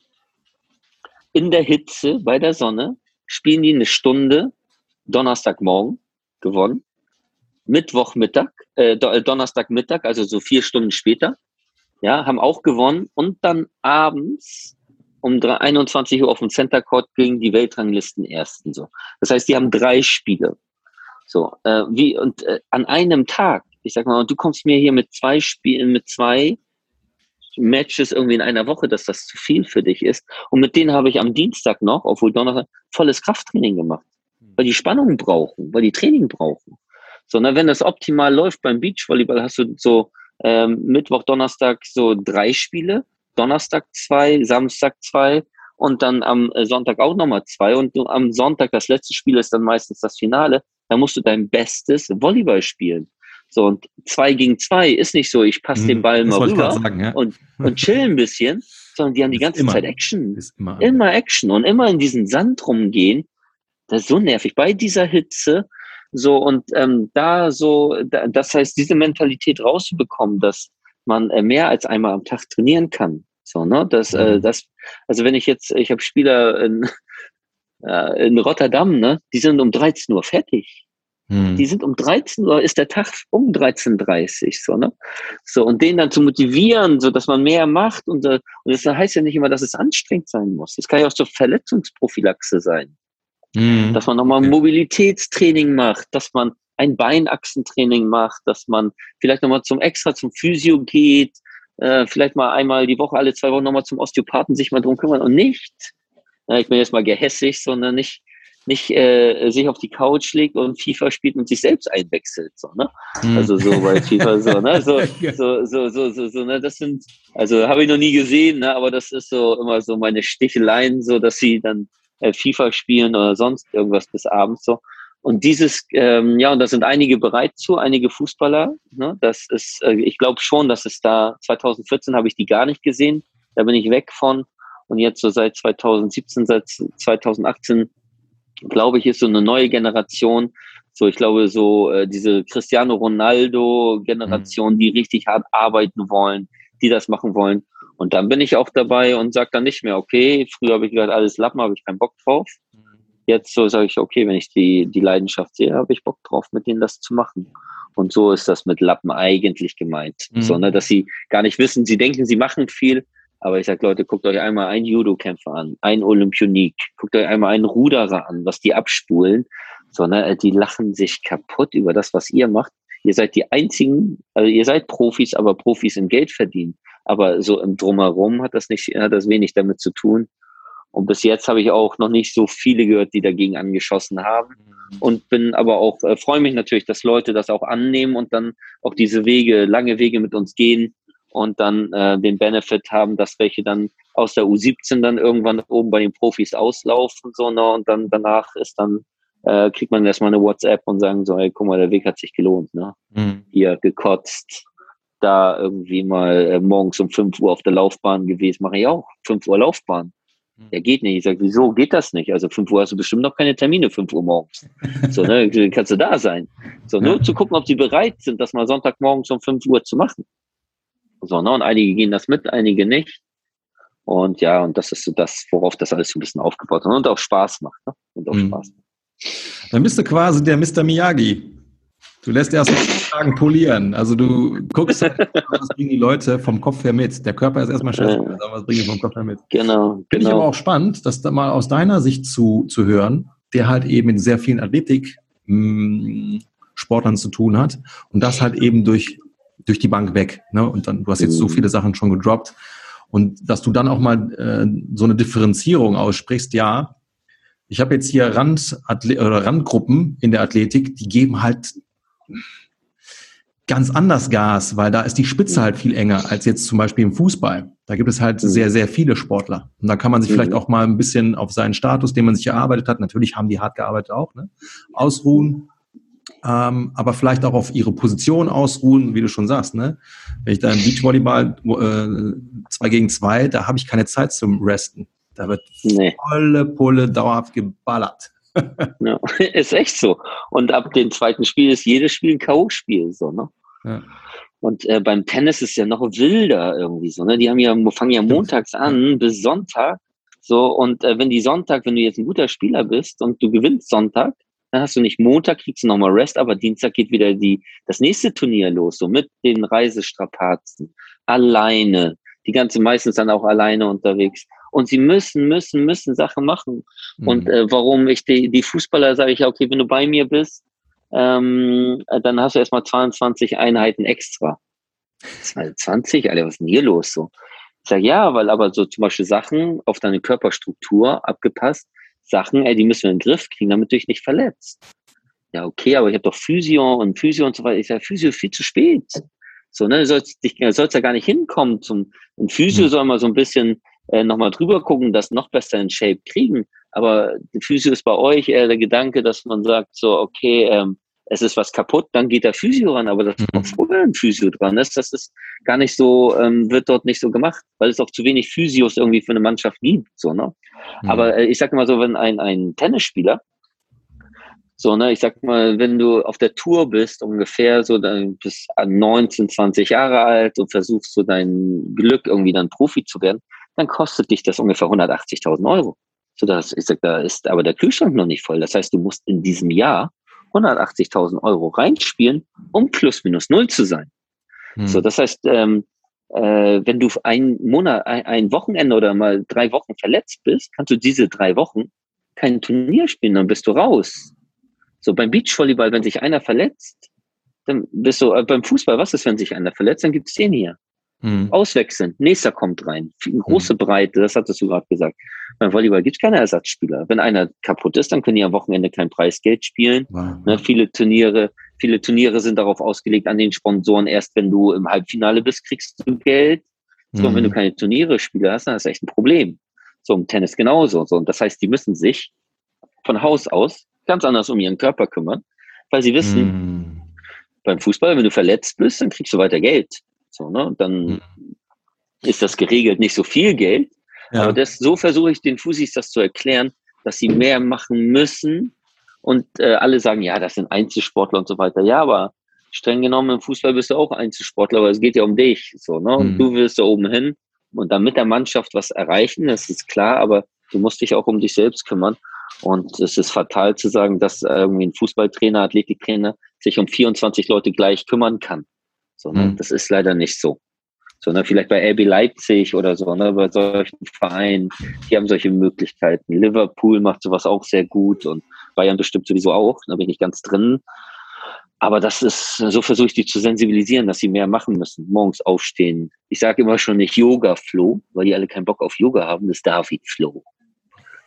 [SPEAKER 1] in der Hitze, bei der Sonne, spielen die eine Stunde, Donnerstagmorgen, gewonnen. Mittwochmittag, äh, äh Donnerstagmittag, also so vier Stunden später, ja, haben auch gewonnen und dann abends um 21 Uhr auf dem Center Court gegen die Weltranglisten ersten so. Das heißt, die haben drei Spiele. So, äh, wie und äh, an einem Tag, ich sag mal, und du kommst mir hier mit zwei Spielen, mit zwei Matches irgendwie in einer Woche, dass das zu viel für dich ist. Und mit denen habe ich am Dienstag noch, obwohl Donnerstag, volles Krafttraining gemacht. Weil die Spannung brauchen, weil die Training brauchen. So, na, wenn das optimal läuft beim Beachvolleyball, hast du so ähm, Mittwoch, Donnerstag so drei Spiele Donnerstag zwei, Samstag zwei und dann am äh, Sonntag auch nochmal zwei. Und am Sonntag, das letzte Spiel ist dann meistens das Finale, da musst du dein bestes Volleyball spielen. So, und zwei gegen zwei ist nicht so, ich passe mhm, den Ball mal rüber sagen, ja. und, und chill ein bisschen, sondern die haben die ganze immer, Zeit Action. Immer, immer Action und immer in diesen Sand rumgehen. Das ist so nervig. Bei dieser Hitze, so und ähm, da so, da, das heißt, diese Mentalität rauszubekommen, dass man äh, mehr als einmal am Tag trainieren kann. So, ne? Das, äh, mhm. das, also wenn ich jetzt, ich habe Spieler in, äh, in Rotterdam, ne, die sind um 13 Uhr fertig. Mhm. Die sind um 13 Uhr, ist der Tag um 13.30 Uhr, so, ne? So, und den dann zu motivieren, so dass man mehr macht und, äh, und das heißt ja nicht immer, dass es anstrengend sein muss. Es kann ja auch so Verletzungsprophylaxe sein. Mhm. Dass man nochmal okay. Mobilitätstraining macht, dass man ein Beinachsentraining macht, dass man vielleicht nochmal zum extra zum Physio geht, äh, vielleicht mal einmal die Woche, alle zwei Wochen nochmal zum Osteopathen sich mal drum kümmern und nicht, ich bin jetzt mal gehässig, sondern nicht, nicht äh, sich auf die Couch legt und FIFA spielt und sich selbst einwechselt. So, ne? Mhm. Also so bei FIFA so, ne? So, so, so, so, so, so, ne? Das sind, also habe ich noch nie gesehen, ne? aber das ist so immer so meine Sticheleien, so dass sie dann äh, FIFA spielen oder sonst irgendwas bis abends so. Und dieses, ähm, ja, und da sind einige bereit zu, einige Fußballer. Ne? Das ist, äh, ich glaube schon, dass es da 2014 habe ich die gar nicht gesehen. Da bin ich weg von. Und jetzt so seit 2017, seit 2018, glaube ich, ist so eine neue Generation. So, ich glaube, so äh, diese Cristiano Ronaldo-Generation, mhm. die richtig hart arbeiten wollen, die das machen wollen. Und dann bin ich auch dabei und sage dann nicht mehr, okay, früher habe ich gesagt, alles Lappen, habe ich keinen Bock drauf. Jetzt so sage ich, okay, wenn ich die, die Leidenschaft sehe, habe ich Bock drauf, mit denen das zu machen. Und so ist das mit Lappen eigentlich gemeint. Mhm. So, ne, dass sie gar nicht wissen, sie denken, sie machen viel, aber ich sage, Leute, guckt euch einmal einen Judo-Kämpfer an, einen Olympionik, guckt euch einmal einen Ruderer an, was die abspulen. So, ne, die lachen sich kaputt über das, was ihr macht. Ihr seid die einzigen, also ihr seid Profis, aber Profis im Geld verdienen. Aber so im Drumherum hat das nicht, hat das wenig damit zu tun. Und bis jetzt habe ich auch noch nicht so viele gehört, die dagegen angeschossen haben. Und bin aber auch, äh, freue mich natürlich, dass Leute das auch annehmen und dann auch diese Wege, lange Wege mit uns gehen und dann äh, den Benefit haben, dass welche dann aus der U17 dann irgendwann oben bei den Profis auslaufen, so, ne, und dann danach ist dann, äh, kriegt man erstmal eine WhatsApp und sagen so, hey, guck mal, der Weg hat sich gelohnt, ne? Mhm. Hier gekotzt, da irgendwie mal äh, morgens um 5 Uhr auf der Laufbahn gewesen, mache ich auch, 5 Uhr Laufbahn der geht nicht. Ich sage, wieso geht das nicht? Also 5 Uhr hast du bestimmt noch keine Termine, 5 Uhr morgens. So, ne, kannst du da sein. So, nur zu gucken, ob sie bereit sind, das mal Sonntagmorgens um 5 Uhr zu machen. So, ne, und einige gehen das mit, einige nicht. Und ja, und das ist so das, worauf das alles so ein bisschen aufgebaut hat und auch Spaß macht. Ne? Und auch mhm. Spaß macht.
[SPEAKER 2] Dann bist du quasi der Mr. Miyagi. Du lässt erst mal Fragen polieren. Also du guckst, was bringen die Leute vom Kopf her mit. Der Körper ist erstmal scheiße, aber was bringen die vom Kopf her mit.
[SPEAKER 1] Genau.
[SPEAKER 2] Finde genau. ich aber auch spannend, das da mal aus deiner Sicht zu, zu hören, der halt eben mit sehr vielen Athletik mm, Sportlern zu tun hat und das halt eben durch, durch die Bank weg. Ne? Und dann, du hast jetzt so mhm. viele Sachen schon gedroppt. Und dass du dann auch mal äh, so eine Differenzierung aussprichst, ja, ich habe jetzt hier Rand oder Randgruppen in der Athletik, die geben halt ganz anders Gas, weil da ist die Spitze halt viel enger als jetzt zum Beispiel im Fußball. Da gibt es halt mhm. sehr, sehr viele Sportler. Und da kann man sich mhm. vielleicht auch mal ein bisschen auf seinen Status, den man sich erarbeitet hat, natürlich haben die hart gearbeitet auch, ne? ausruhen. Ähm, aber vielleicht auch auf ihre Position ausruhen, wie du schon sagst. Ne? Wenn ich da im Beachvolleyball äh, zwei gegen zwei, da habe ich keine Zeit zum Resten. Da wird nee. volle Pulle dauerhaft geballert
[SPEAKER 1] ja, ist echt so. Und ab dem zweiten Spiel ist jedes Spiel ein K.O.-Spiel, so, ne? Ja. Und äh, beim Tennis ist ja noch wilder irgendwie so, ne? Die haben ja, fangen ja montags an bis Sonntag. So, und äh, wenn die Sonntag, wenn du jetzt ein guter Spieler bist und du gewinnst Sonntag, dann hast du nicht Montag, kriegst du nochmal Rest, aber Dienstag geht wieder die, das nächste Turnier los, so mit den Reisestrapazen. Alleine. Die ganze meistens dann auch alleine unterwegs und sie müssen, müssen, müssen Sachen machen. Mhm. Und äh, warum ich die, die Fußballer sage ich, okay, wenn du bei mir bist, ähm, dann hast du erstmal 22 Einheiten extra. 20, Alter, was ist denn hier los so? Ich sage, ja, weil aber so zum Beispiel Sachen auf deine Körperstruktur abgepasst, Sachen, ey, die müssen wir in den Griff kriegen, damit du dich nicht verletzt. Ja, okay, aber ich habe doch Physio und Physio und so weiter. Ich sage, Physio ist viel zu spät. So, ne, du sollst, dich, sollst ja gar nicht hinkommen zum, ein Physio mhm. soll mal so ein bisschen äh, nochmal drüber gucken, das noch besser in Shape kriegen. Aber Physio ist bei euch eher der Gedanke, dass man sagt, so, okay, ähm, es ist was kaputt, dann geht der Physio ran, aber das ist mhm. vorher ein Physio dran ist. Das ist gar nicht so, ähm, wird dort nicht so gemacht, weil es auch zu wenig Physios irgendwie für eine Mannschaft gibt. So, ne? Mhm. Aber äh, ich sage mal so, wenn ein, ein Tennisspieler So, ne, ich sag mal, wenn du auf der Tour bist, ungefähr so, dann bist 19, 20 Jahre alt und versuchst so dein Glück irgendwie dann Profi zu werden, dann kostet dich das ungefähr 180.000 Euro. So, das, ich sag, da ist aber der Kühlschrank noch nicht voll. Das heißt, du musst in diesem Jahr 180.000 Euro reinspielen, um plus minus null zu sein. Hm. So, das heißt, ähm, äh, wenn du ein Monat, ein, ein Wochenende oder mal drei Wochen verletzt bist, kannst du diese drei Wochen kein Turnier spielen, dann bist du raus. So beim Beachvolleyball, wenn sich einer verletzt, dann bist du, äh, beim Fußball, was ist, wenn sich einer verletzt, dann gibt es den hier. Mhm. Auswechseln, nächster kommt rein. Eine große mhm. Breite, das hattest du gerade gesagt. Beim Volleyball gibt es keine Ersatzspieler. Wenn einer kaputt ist, dann können die am Wochenende kein Preisgeld spielen. Wow. Ne, viele Turniere, viele Turniere sind darauf ausgelegt an den Sponsoren. Erst wenn du im Halbfinale bist, kriegst du Geld. So, mhm. wenn du mhm. keine Turniere Spieler hast, dann ist das echt ein Problem. So im Tennis genauso. So, und das heißt, die müssen sich von Haus aus ganz anders um ihren Körper kümmern, weil sie wissen, mm. beim Fußball, wenn du verletzt bist, dann kriegst du weiter Geld. So, ne? Dann mm. ist das geregelt nicht so viel Geld. Ja. Aber das, so versuche ich den Fusis das zu erklären, dass sie mehr machen müssen. Und äh, alle sagen, ja, das sind Einzelsportler und so weiter. Ja, aber streng genommen im Fußball bist du auch Einzelsportler, aber es geht ja um dich. So, ne? Und mm. du wirst da oben hin und dann mit der Mannschaft was erreichen, das ist klar, aber du musst dich auch um dich selbst kümmern. Und es ist fatal zu sagen, dass irgendwie ein Fußballtrainer, Athletiktrainer sich um 24 Leute gleich kümmern kann. So, ne? Mhm. Das ist leider nicht so. So, ne? Vielleicht bei RB Leipzig oder so, ne? bei solchen Vereinen, die haben solche Möglichkeiten. Liverpool macht sowas auch sehr gut und Bayern bestimmt sowieso auch, da bin ich ganz drin. Aber das ist, so versuche ich die zu sensibilisieren, dass sie mehr machen müssen. Morgens aufstehen. Ich sage immer schon nicht Yoga-Flow, weil die alle keinen Bock auf Yoga haben, das ist David-Flow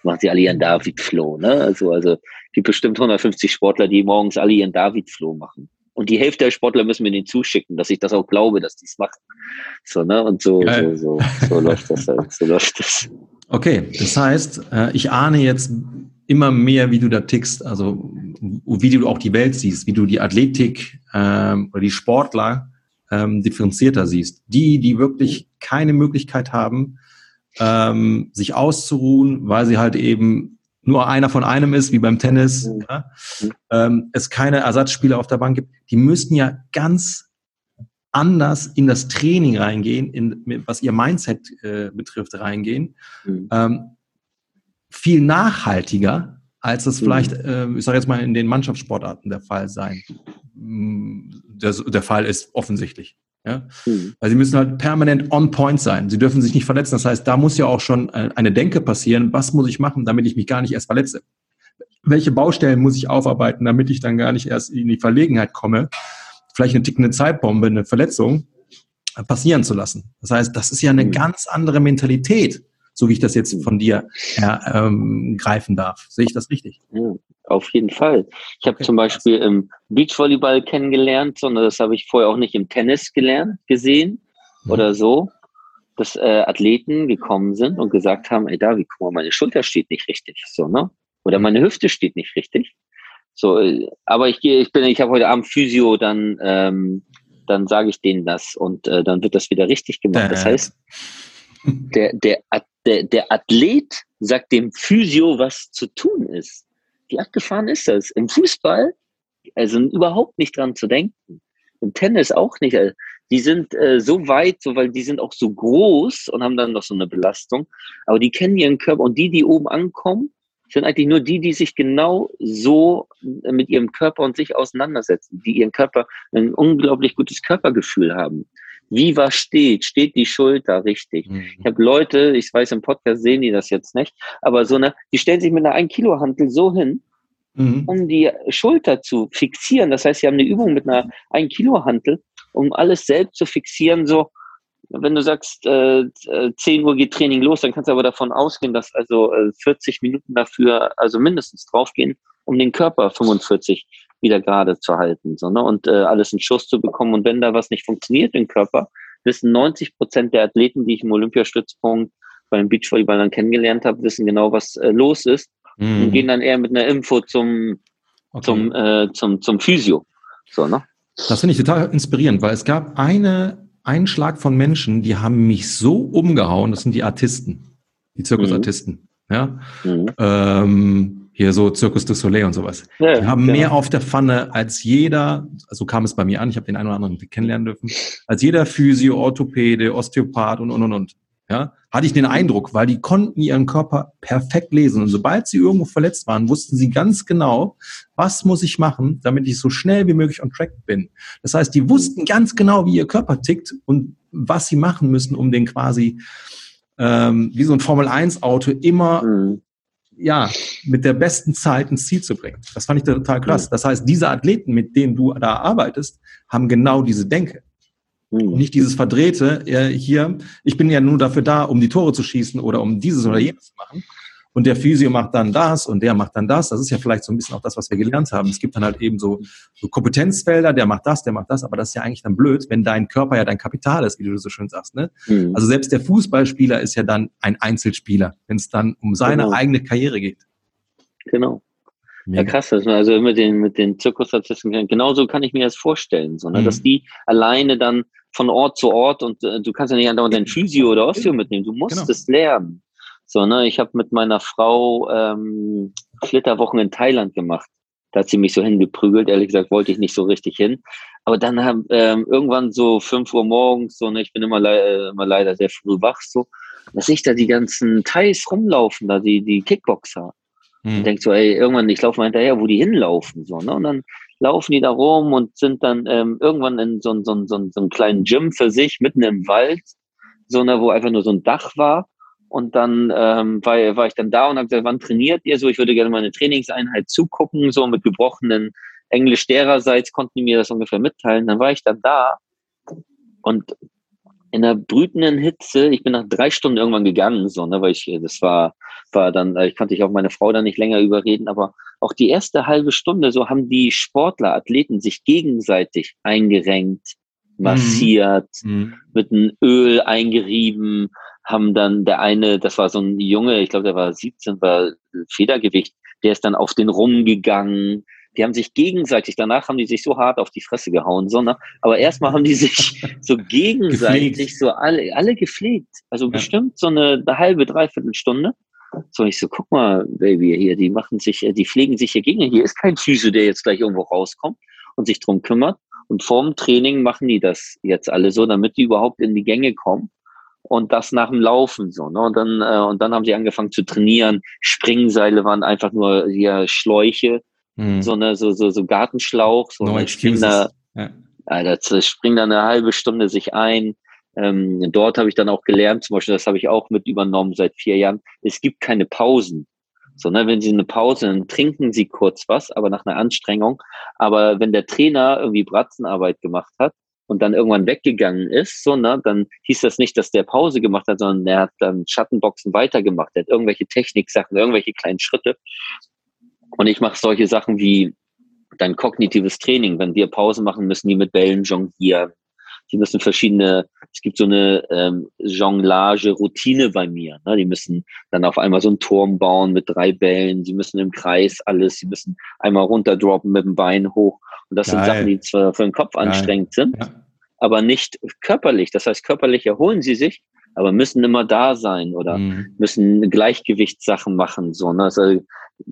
[SPEAKER 1] machen sie alle ihren David-Flow. Ne? Also, also gibt bestimmt 150 Sportler, die morgens alle ihren David-Flow machen. Und die Hälfte der Sportler müssen mir den zuschicken, dass ich das auch glaube, dass die es machen. So, ne? Und so, so, so, so läuft das halt. So läuft das.
[SPEAKER 2] Okay, das heißt, äh, ich ahne jetzt immer mehr, wie du da tickst, also wie du auch die Welt siehst, wie du die Athletik ähm, oder die Sportler ähm, differenzierter siehst. Die, die wirklich keine Möglichkeit haben, ähm, sich auszuruhen, weil sie halt eben nur einer von einem ist, wie beim Tennis, mhm. ja, ähm, es keine Ersatzspieler auf der Bank gibt, die müssten ja ganz anders in das Training reingehen, in, was ihr Mindset äh, betrifft, reingehen. Mhm. Ähm, viel nachhaltiger, als das mhm. vielleicht, äh, ich sage jetzt mal, in den Mannschaftssportarten der Fall sein. Der, der Fall ist offensichtlich. Ja? Mhm. Weil sie müssen halt permanent on point sein. Sie dürfen sich nicht verletzen. Das heißt, da muss ja auch schon eine Denke passieren. Was muss ich machen, damit ich mich gar nicht erst verletze? Welche Baustellen muss ich aufarbeiten, damit ich dann gar nicht erst in die Verlegenheit komme, vielleicht eine tickende Zeitbombe, eine Verletzung passieren zu lassen? Das heißt, das ist ja eine mhm. ganz andere Mentalität, so wie ich das jetzt mhm. von dir ähm, greifen darf. Sehe ich das richtig?
[SPEAKER 1] Ja, auf jeden Fall. Ich habe okay. zum Beispiel im Beachvolleyball kennengelernt, sondern das habe ich vorher auch nicht im Tennis gelernt, gesehen mhm. oder so, dass äh, Athleten gekommen sind und gesagt haben, ey David, guck mal, meine Schulter steht nicht richtig, so, ne? Oder meine Hüfte steht nicht richtig. So, äh, aber ich gehe, ich bin, ich habe heute Abend Physio, dann, ähm, dann sage ich denen das und äh, dann wird das wieder richtig gemacht. Das heißt, der, der, der, der Athlet sagt dem Physio, was zu tun ist. Wie abgefahren ist das? Im Fußball, also überhaupt nicht dran zu denken. Im Tennis auch nicht. Also die sind äh, so weit, so, weil die sind auch so groß und haben dann noch so eine Belastung. Aber die kennen ihren Körper und die, die oben ankommen, sind eigentlich nur die, die sich genau so mit ihrem Körper und sich auseinandersetzen, die ihren Körper ein unglaublich gutes Körpergefühl haben wie was steht, steht die Schulter richtig. Mhm. Ich habe Leute, ich weiß im Podcast sehen die das jetzt nicht, aber so eine, die stellen sich mit einer 1 Kilo Hantel so hin, mhm. um die Schulter zu fixieren. Das heißt, sie haben eine Übung mit einer 1 Kilo Hantel, um alles selbst zu fixieren, so wenn du sagst, äh, 10 Uhr geht Training los, dann kannst du aber davon ausgehen, dass also äh, 40 Minuten dafür, also mindestens draufgehen, um den Körper 45 wieder gerade zu halten so, ne? und äh, alles in Schuss zu bekommen. Und wenn da was nicht funktioniert im Körper, wissen 90 Prozent der Athleten, die ich im Olympiastützpunkt beim Beachvolleyballern kennengelernt habe, wissen genau, was äh, los ist mhm. und gehen dann eher mit einer Info zum, okay. zum, äh, zum, zum Physio. So, ne?
[SPEAKER 2] Das finde ich total inspirierend, weil es gab eine, einen Schlag von Menschen, die haben mich so umgehauen, das sind die Artisten, die Zirkusartisten. Mhm. Ja? Mhm. Ähm, Hier so Circus du Soleil und sowas. Ja, die haben genau. mehr auf der Pfanne als jeder, so kam es bei mir an, ich habe den einen oder anderen kennenlernen dürfen, als jeder Physio, Orthopäde, Osteopath und, und, und, und. Ja, hatte ich den Eindruck, weil die konnten ihren Körper perfekt lesen. Und sobald sie irgendwo verletzt waren, wussten sie ganz genau, was muss ich machen, damit ich so schnell wie möglich on track bin. Das heißt, die wussten ganz genau, wie ihr Körper tickt und was sie machen müssen, um den quasi ähm, wie so ein Formel-1-Auto immer mhm. ja, mit der besten Zeit ins Ziel zu bringen. Das fand ich total krass. Mhm. Das heißt, diese Athleten, mit denen du da arbeitest, haben genau diese Denke. Mhm. Nicht dieses Verdrehte, äh, hier, ich bin ja nur dafür da, um die Tore zu schießen oder um dieses oder jenes zu machen. Und der Physio macht dann das und der macht dann das. Das ist ja vielleicht so ein bisschen auch das, was wir gelernt haben. Es gibt dann halt eben so, so Kompetenzfelder, der macht das, der macht das, aber das ist ja eigentlich dann blöd, wenn dein Körper ja dein Kapital ist, wie du so schön sagst. Ne? Mhm. Also selbst der Fußballspieler ist ja dann ein Einzelspieler, wenn es dann um seine genau. eigene Karriere geht.
[SPEAKER 1] Genau. Ja, krass, also mit den, mit den Zirkusartisten, genauso kann ich mir das vorstellen, so, ne, mhm. dass die alleine dann von Ort zu Ort und äh, du kannst ja nicht andauernd dein Physio oder Osteo mitnehmen, du musst genau. es lernen. So, ne, ich habe mit meiner Frau ähm, Flitterwochen in Thailand gemacht. Da hat sie mich so hingeprügelt. Ehrlich gesagt wollte ich nicht so richtig hin. Aber dann haben ähm, irgendwann so fünf Uhr morgens, so, ne, ich bin immer, le äh, immer leider sehr früh wach, so, dass ich da die ganzen Thais rumlaufen, da die, die Kickboxer. Mhm. Und denk so, ey, irgendwann, ich laufe mal hinterher, wo die hinlaufen, so, ne? Und dann laufen die da rum und sind dann ähm, irgendwann in so, so, so, so einem kleinen Gym für sich, mitten im Wald, so ne, wo einfach nur so ein Dach war. Und dann ähm, war, war ich dann da und habe gesagt, wann trainiert ihr so? Ich würde gerne mal eine Trainingseinheit zugucken, so mit gebrochenen Englisch dererseits konnten die mir das ungefähr mitteilen. Dann war ich dann da und in der brütenden Hitze, ich bin nach drei Stunden irgendwann gegangen, so, ne, weil ich, das war, war dann, ich konnte ich auch meine Frau da nicht länger überreden, aber auch die erste halbe Stunde, so haben die Sportler, Athleten sich gegenseitig eingerenkt, massiert, mhm. mit einem Öl eingerieben, haben dann der eine, das war so ein Junge, ich glaube, der war 17, war Federgewicht, der ist dann auf den rumgegangen, die haben sich gegenseitig, danach haben die sich so hart auf die Fresse gehauen, sondern, aber erstmal haben die sich so gegenseitig so alle, alle gepflegt. Also ja. bestimmt so eine, eine halbe, dreiviertel Stunde. So, ich so, guck mal, Baby, hier, die machen sich, die pflegen sich hier gegen. Hier ist kein Physio, der jetzt gleich irgendwo rauskommt und sich drum kümmert. Und vorm Training machen die das jetzt alle so, damit die überhaupt in die Gänge kommen. Und das nach dem Laufen so. Ne? Und dann äh, und dann haben sie angefangen zu trainieren. Springseile waren einfach nur hier Schläuche, mhm. so eine so so so Gartenschlauch. So no springen da, ja. Alter, springen da eine halbe Stunde sich ein. Ähm, dort habe ich dann auch gelernt, zum Beispiel, das habe ich auch mit übernommen seit vier Jahren. Es gibt keine Pausen. So, ne, wenn Sie eine Pause, dann trinken Sie kurz was, aber nach einer Anstrengung. Aber wenn der Trainer irgendwie Bratzenarbeit gemacht hat und dann irgendwann weggegangen ist, so, ne, dann hieß das nicht, dass der Pause gemacht hat, sondern er hat dann Schattenboxen weitergemacht. Er hat irgendwelche Techniksachen, irgendwelche kleinen Schritte. Und ich mache solche Sachen wie dann kognitives Training. Wenn wir Pause machen, müssen die mit Bällen jonglieren. Die müssen verschiedene, es gibt so eine ähm, Jonglage-Routine bei mir. Ne? Die müssen dann auf einmal so einen Turm bauen mit drei Bällen. Sie müssen im Kreis alles. Sie müssen einmal runterdroppen mit dem Bein hoch. Und das Geil. sind Sachen, die zwar für den Kopf Geil. anstrengend sind, ja. aber nicht körperlich. Das heißt, körperlich erholen sie sich, aber müssen immer da sein oder mhm. müssen Gleichgewichtssachen machen. So, ne? also,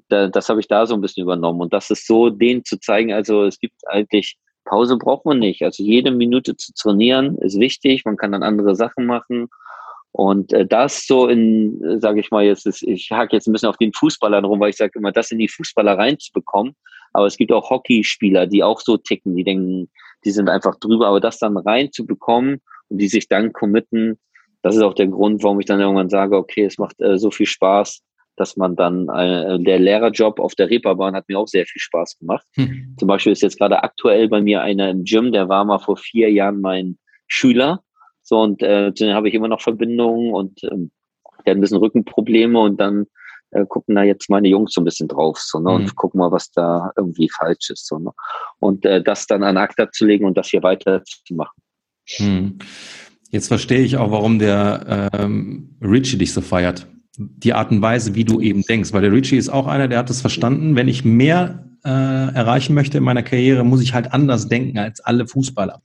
[SPEAKER 1] da, das habe ich da so ein bisschen übernommen. Und das ist so, denen zu zeigen, also es gibt eigentlich Pause braucht man nicht. Also jede Minute zu trainieren ist wichtig. Man kann dann andere Sachen machen. Und äh, das so in, äh, sage ich mal, jetzt ist, ich hake jetzt ein bisschen auf den Fußballern rum, weil ich sage immer, das in die Fußballer reinzubekommen. Aber es gibt auch Hockeyspieler, die auch so ticken, die denken, die sind einfach drüber. Aber das dann reinzubekommen und die sich dann committen, das ist auch der Grund, warum ich dann irgendwann sage, okay, es macht äh, so viel Spaß, dass man dann, äh, der Lehrerjob auf der Reeperbahn hat mir auch sehr viel Spaß gemacht. Hm. Zum Beispiel ist jetzt gerade aktuell bei mir einer im Gym, der war mal vor vier Jahren mein Schüler. So, und äh, dann habe ich immer noch Verbindungen und ähm, der hat ein bisschen Rückenprobleme und dann äh, gucken da jetzt meine Jungs so ein bisschen drauf so, ne, mhm. und gucken mal, was da irgendwie falsch ist. So, ne? Und äh, das dann an ACTA zu legen und das hier weiterzumachen.
[SPEAKER 2] Mhm. Jetzt verstehe ich auch, warum der ähm, Richie dich so feiert die Art und Weise, wie du eben denkst. Weil der Richie ist auch einer, der hat es verstanden. Wenn ich mehr äh, erreichen möchte in meiner Karriere, muss ich halt anders denken als alle Fußballer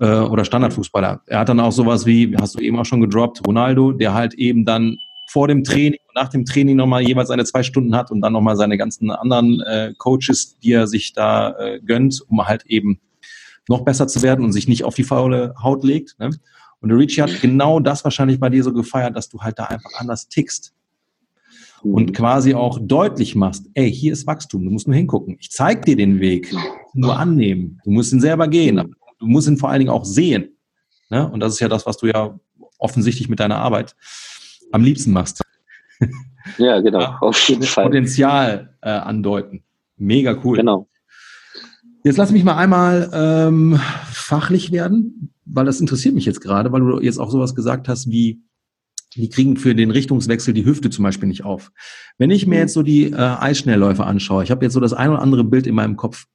[SPEAKER 2] äh, oder Standardfußballer. Er hat dann auch sowas wie, hast du eben auch schon gedroppt, Ronaldo, der halt eben dann vor dem Training und nach dem Training nochmal jeweils seine zwei Stunden hat und dann nochmal seine ganzen anderen äh, Coaches, die er sich da äh, gönnt, um halt eben noch besser zu werden und sich nicht auf die faule Haut legt. Ne? Und der Richie hat genau das wahrscheinlich bei dir so gefeiert, dass du halt da einfach anders tickst. Und mhm. quasi auch deutlich machst, ey, hier ist Wachstum, du musst nur hingucken. Ich zeig dir den Weg, nur annehmen. Du musst ihn selber gehen, aber du musst ihn vor allen Dingen auch sehen. Ne? Und das ist ja das, was du ja offensichtlich mit deiner Arbeit am liebsten machst.
[SPEAKER 1] Ja, genau, auf jeden
[SPEAKER 2] Fall. Potenzial äh, andeuten. Mega cool. Genau. Jetzt lass mich mal einmal ähm, fachlich werden, weil das interessiert mich jetzt gerade, weil du jetzt auch sowas gesagt hast wie, die kriegen für den Richtungswechsel die Hüfte zum Beispiel nicht auf. Wenn ich mir mhm. jetzt so die äh, Eisschnellläufer anschaue, ich habe jetzt so das ein oder andere Bild in meinem Kopf,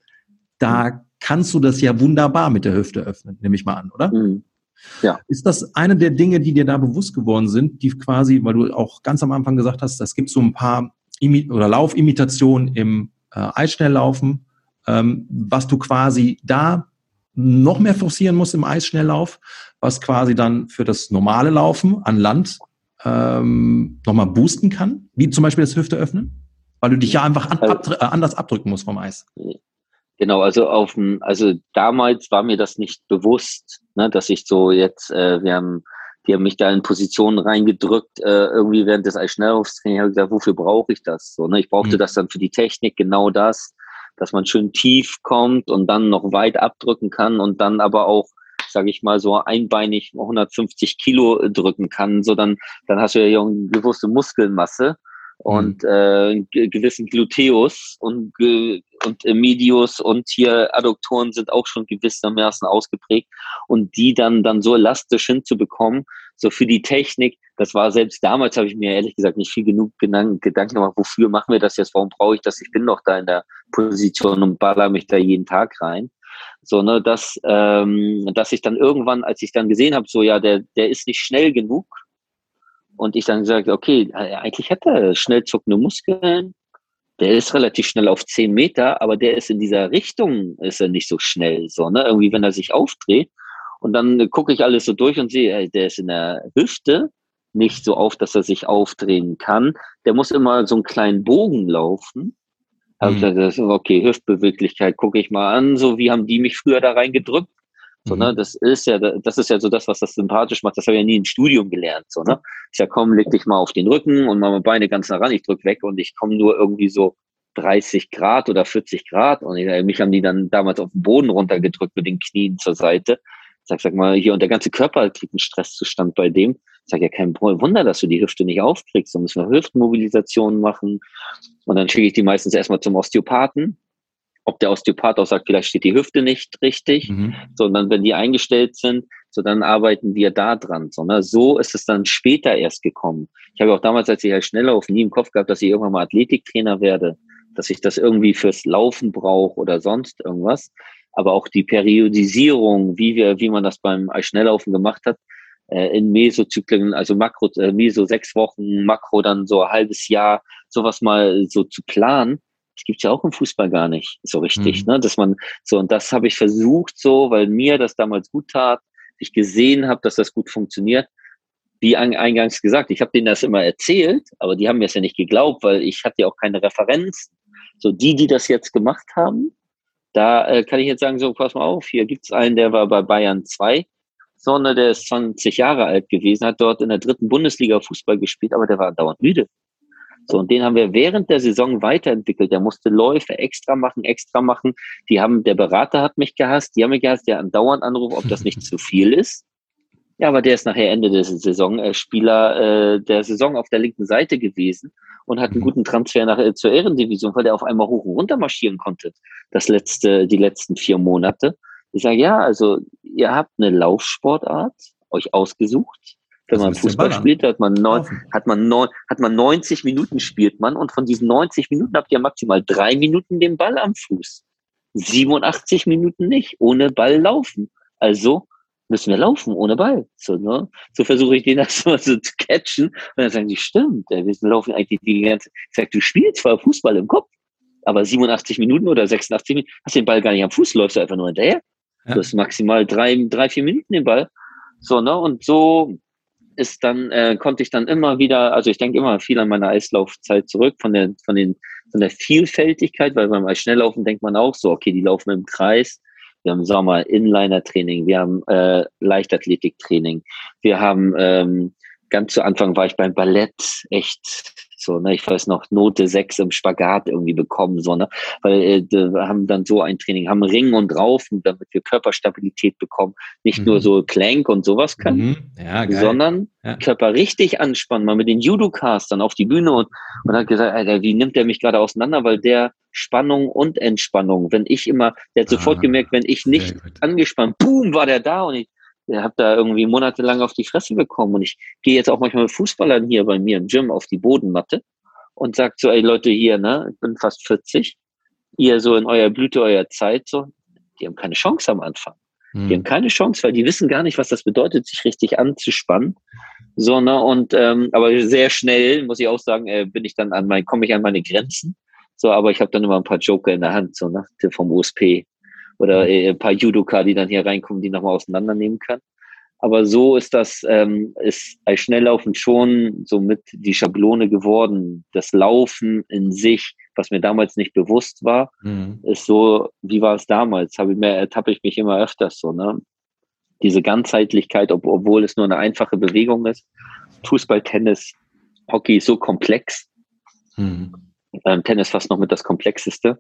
[SPEAKER 2] da kannst du das ja wunderbar mit der Hüfte öffnen, nehme ich mal an, oder? Mhm. Ja. Ist das eine der Dinge, die dir da bewusst geworden sind, die quasi, weil du auch ganz am Anfang gesagt hast, es gibt so ein paar Imi oder Laufimitationen im äh, Eisschnelllaufen, ähm, was du quasi da noch mehr forcieren musst im Eisschnelllauf, was quasi dann für das normale Laufen an Land ähm, nochmal boosten kann, wie zum Beispiel das Hüfte öffnen, weil du dich ja einfach an, ab, äh, anders abdrücken musst vom Eis.
[SPEAKER 1] Genau, also auf dem, also damals war mir das nicht bewusst, ne, dass ich so jetzt, äh, wir haben, die haben mich da in Positionen reingedrückt, äh, irgendwie während des Eisschnelllaufstrainings, habe ich gesagt, wofür brauche ich das? So, ne? Ich brauchte mhm. das dann für die Technik, genau das, dass man schön tief kommt und dann noch weit abdrücken kann und dann aber auch sage ich mal, so einbeinig 150 Kilo drücken kann, so dann, dann hast du ja eine gewusste Muskelmasse und mhm. äh, gewissen Gluteus und, und Medius und hier Adduktoren sind auch schon gewissermaßen ausgeprägt und die dann dann so elastisch hinzubekommen, so für die Technik, das war selbst damals, habe ich mir ehrlich gesagt nicht viel genug Gedanken, gemacht, wofür machen wir das jetzt, warum brauche ich das, ich bin doch da in der Position und baller mich da jeden Tag rein. So, ne, dass, ähm, dass ich dann irgendwann, als ich dann gesehen habe, so ja, der, der ist nicht schnell genug, und ich dann gesagt, okay, äh, eigentlich hat er schnell zuckende Muskeln. Der ist relativ schnell auf 10 Meter, aber der ist in dieser Richtung, ist er nicht so schnell, so, ne? Irgendwie, wenn er sich aufdreht. Und dann gucke ich alles so durch und sehe, der ist in der Hüfte nicht so auf, dass er sich aufdrehen kann. Der muss immer so einen kleinen Bogen laufen. Mhm. das, okay, Hüftbeweglichkeit gucke ich mal an, so wie haben die mich früher da reingedrückt. So, ne, mhm. das ist ja, das ist ja so das, was das sympathisch macht. Das habe ich ja nie im Studium gelernt. So, ne? Ich sag, komm, leg dich mal auf den Rücken und mach mal Beine ganz nah ran. Ich drück weg und ich komme nur irgendwie so 30 Grad oder 40 Grad. Und ich, mich haben die dann damals auf den Boden runtergedrückt mit den Knien zur Seite. Ich sag, sag mal, hier und der ganze Körper kriegt einen Stresszustand bei dem. Ich sag ja, kein Wunder, dass du die Hüfte nicht aufkriegst. Da müssen wir Hüftmobilisationen machen. Und dann schicke ich die meistens erstmal zum Osteopathen ob der Osteopath auch sagt, vielleicht steht die Hüfte nicht richtig, mhm. sondern wenn die eingestellt sind, so dann arbeiten wir da dran. So, ne? so ist es dann später erst gekommen. Ich habe auch damals, als ich halt schneller auf nie im Kopf gehabt, dass ich irgendwann mal Athletiktrainer werde, dass ich das irgendwie fürs Laufen brauche oder sonst irgendwas. Aber auch die Periodisierung, wie wir, wie man das beim Schnelllaufen gemacht hat, äh, in Mesozyklen, also Makro, äh, Meso sechs Wochen, Makro dann so ein halbes Jahr, sowas mal so zu planen, das gibt's ja auch im Fußball gar nicht so richtig, mhm. ne? Dass man so, und das habe ich versucht so, weil mir das damals gut tat, ich gesehen habe, dass das gut funktioniert. Wie eingangs gesagt, ich habe denen das immer erzählt, aber die haben mir es ja nicht geglaubt, weil ich hatte ja auch keine Referenz. So die, die das jetzt gemacht haben, da äh, kann ich jetzt sagen, so pass mal auf, hier gibt's einen, der war bei Bayern 2, sondern der ist 20 Jahre alt gewesen, hat dort in der dritten Bundesliga Fußball gespielt, aber der war dauernd müde. So, und den haben wir während der Saison weiterentwickelt. Der musste Läufe extra machen, extra machen. Die haben, der Berater hat mich gehasst, die haben mich gehasst, der andauernd anruft, ob das nicht zu viel ist. Ja, aber der ist nachher Ende der Saison äh, Spieler äh, der Saison auf der linken Seite gewesen und hat einen mhm. guten Transfer nach, äh, zur Ehrendivision, weil der auf einmal hoch und runter marschieren konnte. Das letzte, die letzten vier Monate. Ich sage, ja, also ihr habt eine Laufsportart euch ausgesucht wenn man Fußball spielt, hat man, neun, hat, man neun, hat man 90 Minuten spielt man und von diesen 90 Minuten habt ihr maximal drei Minuten den Ball am Fuß. 87 Minuten nicht, ohne Ball laufen. Also müssen wir laufen ohne Ball. So, ne? so versuche ich den das mal so zu catchen. Und dann sagen die, stimmt, wir laufen eigentlich die ganze Ich sag, du spielst zwar Fußball im Kopf, aber 87 Minuten oder 86 Minuten hast den Ball gar nicht am Fuß, läufst du einfach nur hinterher. Ja. Du hast maximal drei, drei, vier Minuten den Ball. So, ne? Und so ist dann, äh, konnte ich dann immer wieder, also ich denke immer viel an meine Eislaufzeit zurück, von der, von den, von der Vielfältigkeit, weil beim Schnelllaufen denkt man auch so, okay, die laufen im Kreis. Wir haben Sommer Inliner-Training, wir haben äh, Leichtathletik-Training, wir haben ähm, ganz zu Anfang war ich beim Ballett echt so, ne, ich weiß noch, Note 6 im Spagat irgendwie bekommen, so, ne, weil äh, wir haben dann so ein Training, haben Ring und Raufen, damit wir Körperstabilität bekommen, nicht mhm. nur so Clank und sowas können, mhm. ja, sondern ja. Körper richtig anspannen, mal mit den Judokas dann auf die Bühne und, und hat gesagt, Alter, wie nimmt der mich gerade auseinander, weil der Spannung und Entspannung, wenn ich immer, der hat sofort ah, gemerkt, wenn ich nicht angespannt, boom, war der da und ich habe da irgendwie monatelang auf die Fresse bekommen und ich gehe jetzt auch manchmal mit Fußballern hier bei mir im Gym auf die Bodenmatte und sagt so, ey Leute hier, ne, ich bin fast 40, ihr so in eurer Blüte eurer Zeit, so, die haben keine Chance am Anfang. Mhm. Die haben keine Chance, weil die wissen gar nicht, was das bedeutet, sich richtig anzuspannen. So, ne, und ähm, aber sehr schnell, muss ich auch sagen, äh, bin ich dann an mein, komme ich an meine Grenzen. So, aber ich habe dann immer ein paar Joker in der Hand, so, ne, vom USP oder äh, ein paar Judoka, die dann hier reinkommen, die nochmal auseinandernehmen können. Aber so ist das, ähm, ist als Schnelllaufen schon so mit die Schablone geworden. Das Laufen in sich, was mir damals nicht bewusst war, mhm. ist so, wie war es damals? Habe ich mir, ertappe ich mich immer öfters so, ne? Diese Ganzheitlichkeit, ob, obwohl es nur eine einfache Bewegung ist. Fußball, Tennis, Hockey ist so komplex. Mhm. Ähm, Tennis fast noch mit das Komplexeste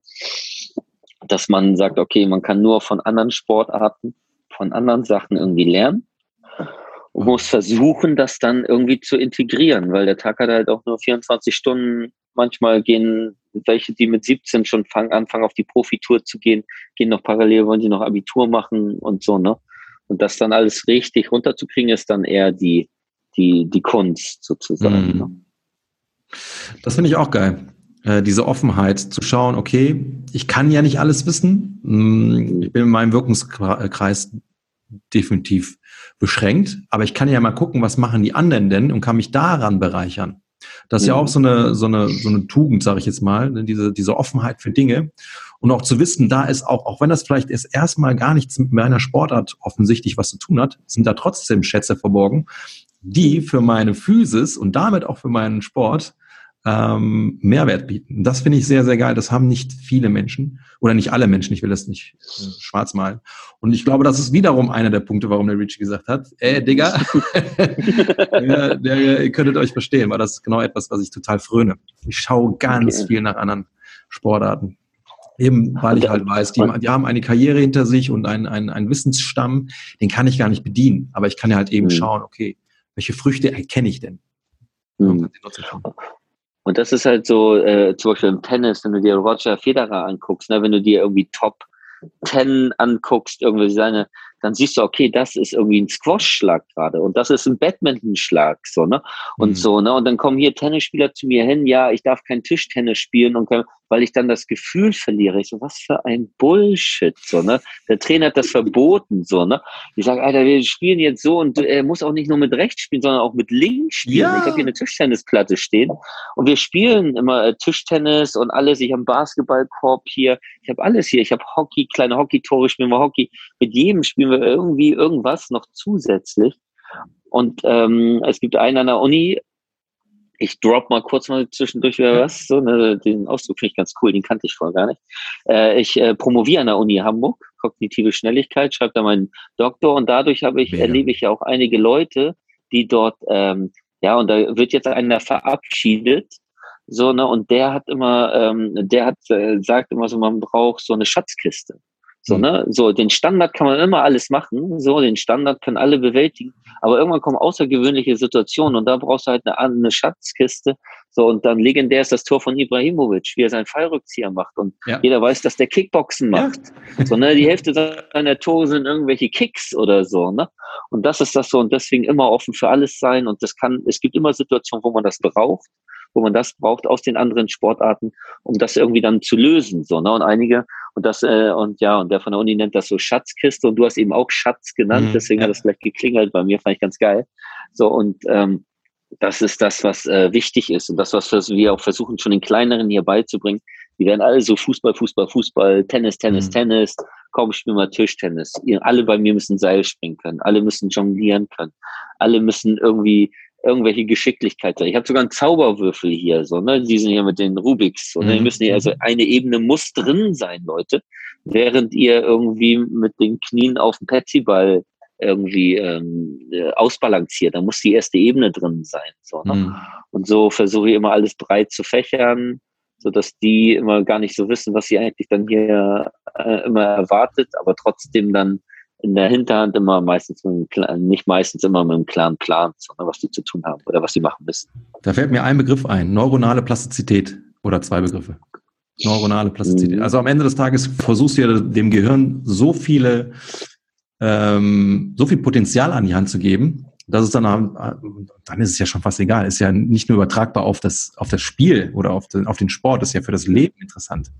[SPEAKER 1] dass man sagt, okay, man kann nur von anderen Sportarten, von anderen Sachen irgendwie lernen und muss versuchen, das dann irgendwie zu integrieren, weil der Tag hat halt auch nur 24 Stunden. Manchmal gehen welche, die mit 17 schon fangen, anfangen auf die Profitour zu gehen, gehen noch parallel, wollen sie noch Abitur machen und so, ne? Und das dann alles richtig runterzukriegen, ist dann eher die, die, die Kunst sozusagen. Mhm. Ne?
[SPEAKER 2] Das finde ich auch geil. Äh, diese Offenheit zu schauen, okay, ich kann ja nicht alles wissen. Mm, ich bin in meinem Wirkungskreis definitiv beschränkt, aber ich kann ja mal gucken, was machen die anderen denn und kann mich daran bereichern. Das ist ja auch so eine, so eine, so eine Tugend, sage ich jetzt mal, ne, diese, diese Offenheit für Dinge. Und auch zu wissen, da ist auch, auch wenn das vielleicht erst erstmal gar nichts mit meiner Sportart offensichtlich was zu tun hat, sind da trotzdem Schätze verborgen, die für meine Physis und damit auch für meinen Sport ähm, Mehrwert bieten. Das finde ich sehr, sehr geil. Das haben nicht viele Menschen oder nicht alle Menschen. Ich will das nicht äh, schwarz malen. Und ich glaube, das ist wiederum einer der Punkte, warum der Richie gesagt hat, ey, Digga, der, der, ihr könntet euch verstehen, weil das ist genau etwas, was ich total fröne. Ich schaue ganz okay. viel nach anderen Sportarten. Eben, weil ich halt weiß, die, die haben eine Karriere hinter sich und einen, einen, einen Wissensstamm, den kann ich gar nicht bedienen. Aber ich kann ja halt eben mhm. schauen, okay, welche Früchte erkenne ich denn? Mhm.
[SPEAKER 1] Und das ist halt so, äh, zum Beispiel im Tennis, wenn du dir Roger Federer anguckst, ne, wenn du dir irgendwie Top 10 anguckst, irgendwie seine dann siehst du, okay, das ist irgendwie ein Squash-Schlag gerade und das ist ein Badminton-Schlag, so, ne? Und mhm. so, ne? Und dann kommen hier Tennisspieler zu mir hin, ja, ich darf kein Tischtennis spielen und kann, weil ich dann das Gefühl verliere. Ich so, was für ein Bullshit, so, ne? Der Trainer hat das verboten, so, ne? Ich sage, Alter, wir spielen jetzt so und er muss auch nicht nur mit rechts spielen, sondern auch mit links spielen. Ja. Ich habe hier eine Tischtennisplatte stehen und wir spielen immer äh, Tischtennis und alles. Ich habe einen Basketballkorb hier, ich habe alles hier. Ich habe Hockey, kleine Hockey-Tore, spielen wir Hockey. Mit jedem spielen wir irgendwie irgendwas noch zusätzlich. Und ähm, es gibt einen an der Uni, ich drop mal kurz mal zwischendurch wieder was, so, ne, den Ausdruck finde ich ganz cool, den kannte ich vorher gar nicht. Äh, ich äh, promoviere an der Uni Hamburg, kognitive Schnelligkeit, schreibe da meinen Doktor und dadurch habe ich, Mega. erlebe ich ja auch einige Leute, die dort, ähm, ja, und da wird jetzt einer verabschiedet, so, ne, und der hat immer, ähm, der hat, äh, sagt immer so, man braucht so eine Schatzkiste. So, mhm. ne? So, den Standard kann man immer alles machen. So, den Standard können alle bewältigen. Aber irgendwann kommen außergewöhnliche Situationen und da brauchst du halt eine, eine Schatzkiste. So, und dann legendär ist das Tor von Ibrahimovic, wie er seinen Fallrückzieher macht. Und ja. jeder weiß, dass der Kickboxen macht. Ja. So, ne? Die Hälfte seiner Tore sind irgendwelche Kicks oder so, ne? Und das ist das so. Und deswegen immer offen für alles sein. Und das kann, es gibt immer Situationen, wo man das braucht wo man das braucht aus den anderen Sportarten, um das irgendwie dann zu lösen. So, ne? Und einige, und das, äh, und ja, und der von der Uni nennt das so Schatzkiste und du hast eben auch Schatz genannt, mhm, deswegen hat das gleich geklingelt bei mir, fand ich ganz geil. So, und ähm, das ist das, was äh, wichtig ist und das, was wir auch versuchen, schon den Kleineren hier beizubringen, Die werden alle so Fußball, Fußball, Fußball, Tennis, Tennis, mhm. Tennis. Komm, spiel mal Tischtennis. Alle bei mir müssen Seil springen können. Alle müssen jonglieren können. Alle müssen irgendwie irgendwelche Geschicklichkeit sein. Ich habe sogar einen Zauberwürfel hier, so, ne? Die sind hier mit den Rubiks. So, ne? Mhm. müssen hier, also eine Ebene muss drin sein, Leute. Während ihr irgendwie mit den Knien auf dem Petsyball irgendwie ähm, äh, ausbalanciert. Da muss die erste Ebene drin sein. So, ne? Mhm. Und so versuche ich immer alles breit zu fächern, sodass die immer gar nicht so wissen, was sie eigentlich dann hier äh, immer erwartet, aber trotzdem dann in der Hinterhand immer meistens, nicht meistens immer mit einem klaren Plan, sondern was die zu tun haben oder was sie machen müssen.
[SPEAKER 2] Da fällt mir ein Begriff ein, neuronale Plastizität oder zwei Begriffe. Neuronale Plastizität. Mhm. Also am Ende des Tages versuchst du ja dem Gehirn so viele, ähm, so viel Potenzial an die Hand zu geben, dass es dann, dann ist es ja schon fast egal. Ist ja nicht nur übertragbar auf das, auf das Spiel oder auf den, auf den Sport, ist ja für das Leben interessant.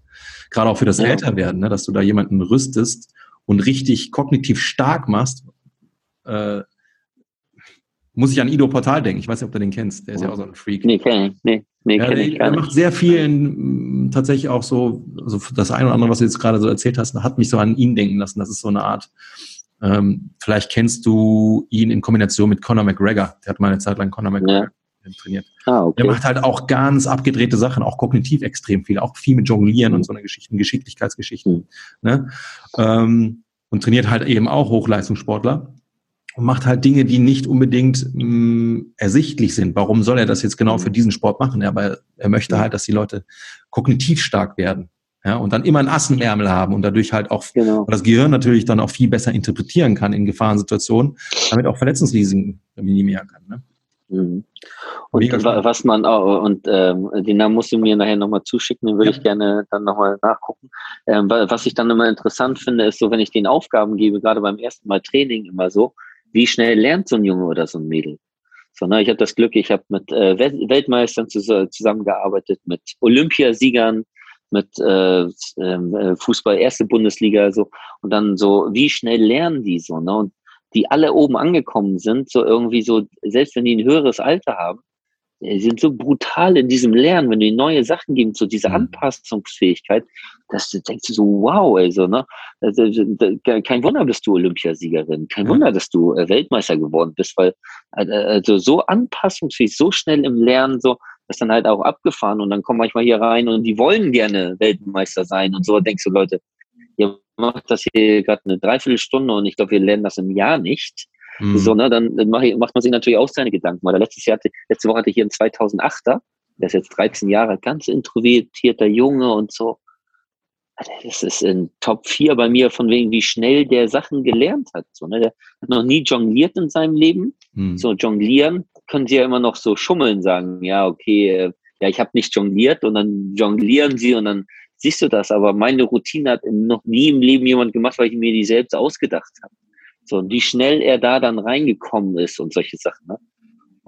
[SPEAKER 2] Gerade auch für das ja. Älterwerden, ne, dass du da jemanden rüstest und richtig kognitiv stark machst. Äh, muss ich an Ido Portal denken. Ich weiß nicht, ob du den kennst. Der ist ja auch so ein Freak. Nee, kenn ich. Nee, nee, ja, kenn ich. Er macht sehr viel in, tatsächlich auch so, also das eine oder andere, was du jetzt gerade so erzählt hast, hat mich so an ihn denken lassen. Das ist so eine Art ähm, vielleicht kennst du ihn in Kombination mit Conor McGregor. Der hat mal eine Zeit lang Conor McGregor. Trainiert. Ah, okay. Der macht halt auch ganz abgedrehte Sachen, auch kognitiv extrem viel, auch viel mit Jonglieren mhm. und so eine Geschichten, Geschicklichkeitsgeschichten. Mhm. Ne? Ähm, und trainiert halt eben auch Hochleistungssportler und macht halt Dinge, die nicht unbedingt mh, mm, ersichtlich sind. Warum soll er das jetzt genau für mhm. diesen Sport machen? Ja, weil er möchte halt, dass die Leute kognitiv stark werden. Ja, und dann immer einen Ass im Ärmel haben und dadurch halt auch genau. das Gehirn natürlich dann auch viel besser interpretieren kann in Gefahrensituationen, damit auch Verletzungsrisiken minimieren kann. Ne?
[SPEAKER 1] Mhm. Und was man auch, und ähm, den Namen musst du mir nachher nochmal zuschicken, den würde ja. ich gerne dann nochmal nachgucken. Ähm, was ich dann immer interessant finde, ist so, wenn ich den Aufgaben gebe, gerade beim ersten Mal Training immer so, wie schnell lernt so ein Junge oder so ein Mädel? So, ne, ich habe das Glück, ich habe mit äh, Weltmeistern zusammengearbeitet, mit Olympiasiegern, mit äh, ähm, äh, Fußball erste Bundesliga so und dann so wie schnell lernen die so ne und die alle oben angekommen sind so irgendwie so selbst wenn die ein höheres Alter haben die sind so brutal in diesem Lernen, wenn du ihnen neue Sachen gibst, so diese mhm. Anpassungsfähigkeit, dass du denkst so, wow, also, ne? Kein Wunder bist du Olympiasiegerin, kein Wunder, dass du äh, Weltmeister geworden bist, weil äh, also so anpassungsfähig, so schnell im Lernen, so, das dann halt auch abgefahren und dann kommen manchmal hier rein und die wollen gerne Weltmeister sein und so denkst du, Leute, ihr macht das hier gerade eine Dreiviertelstunde und ich glaube, wir lernen das im Jahr nicht. Mhm. So, ne, dann macht man sich natürlich auch seine Gedanken. Weil letztes Jahr, letzte Woche hatte ich hier einen 2008er, der ist jetzt 13 Jahre, ganz introvertierter Junge und so. Das ist in Top 4 bei mir, von wegen, wie schnell der Sachen gelernt hat. So, ne? Der hat noch nie jongliert in seinem Leben. Mhm. So, jonglieren können sie ja immer noch so schummeln, sagen, ja, okay, äh, ja, ich habe nicht jongliert und dann jonglieren sie und dann siehst du das. Aber meine Routine hat noch nie im Leben jemand gemacht, weil ich mir die selbst ausgedacht habe. So, und wie schnell er da dann reingekommen ist und solche Sachen. Ne?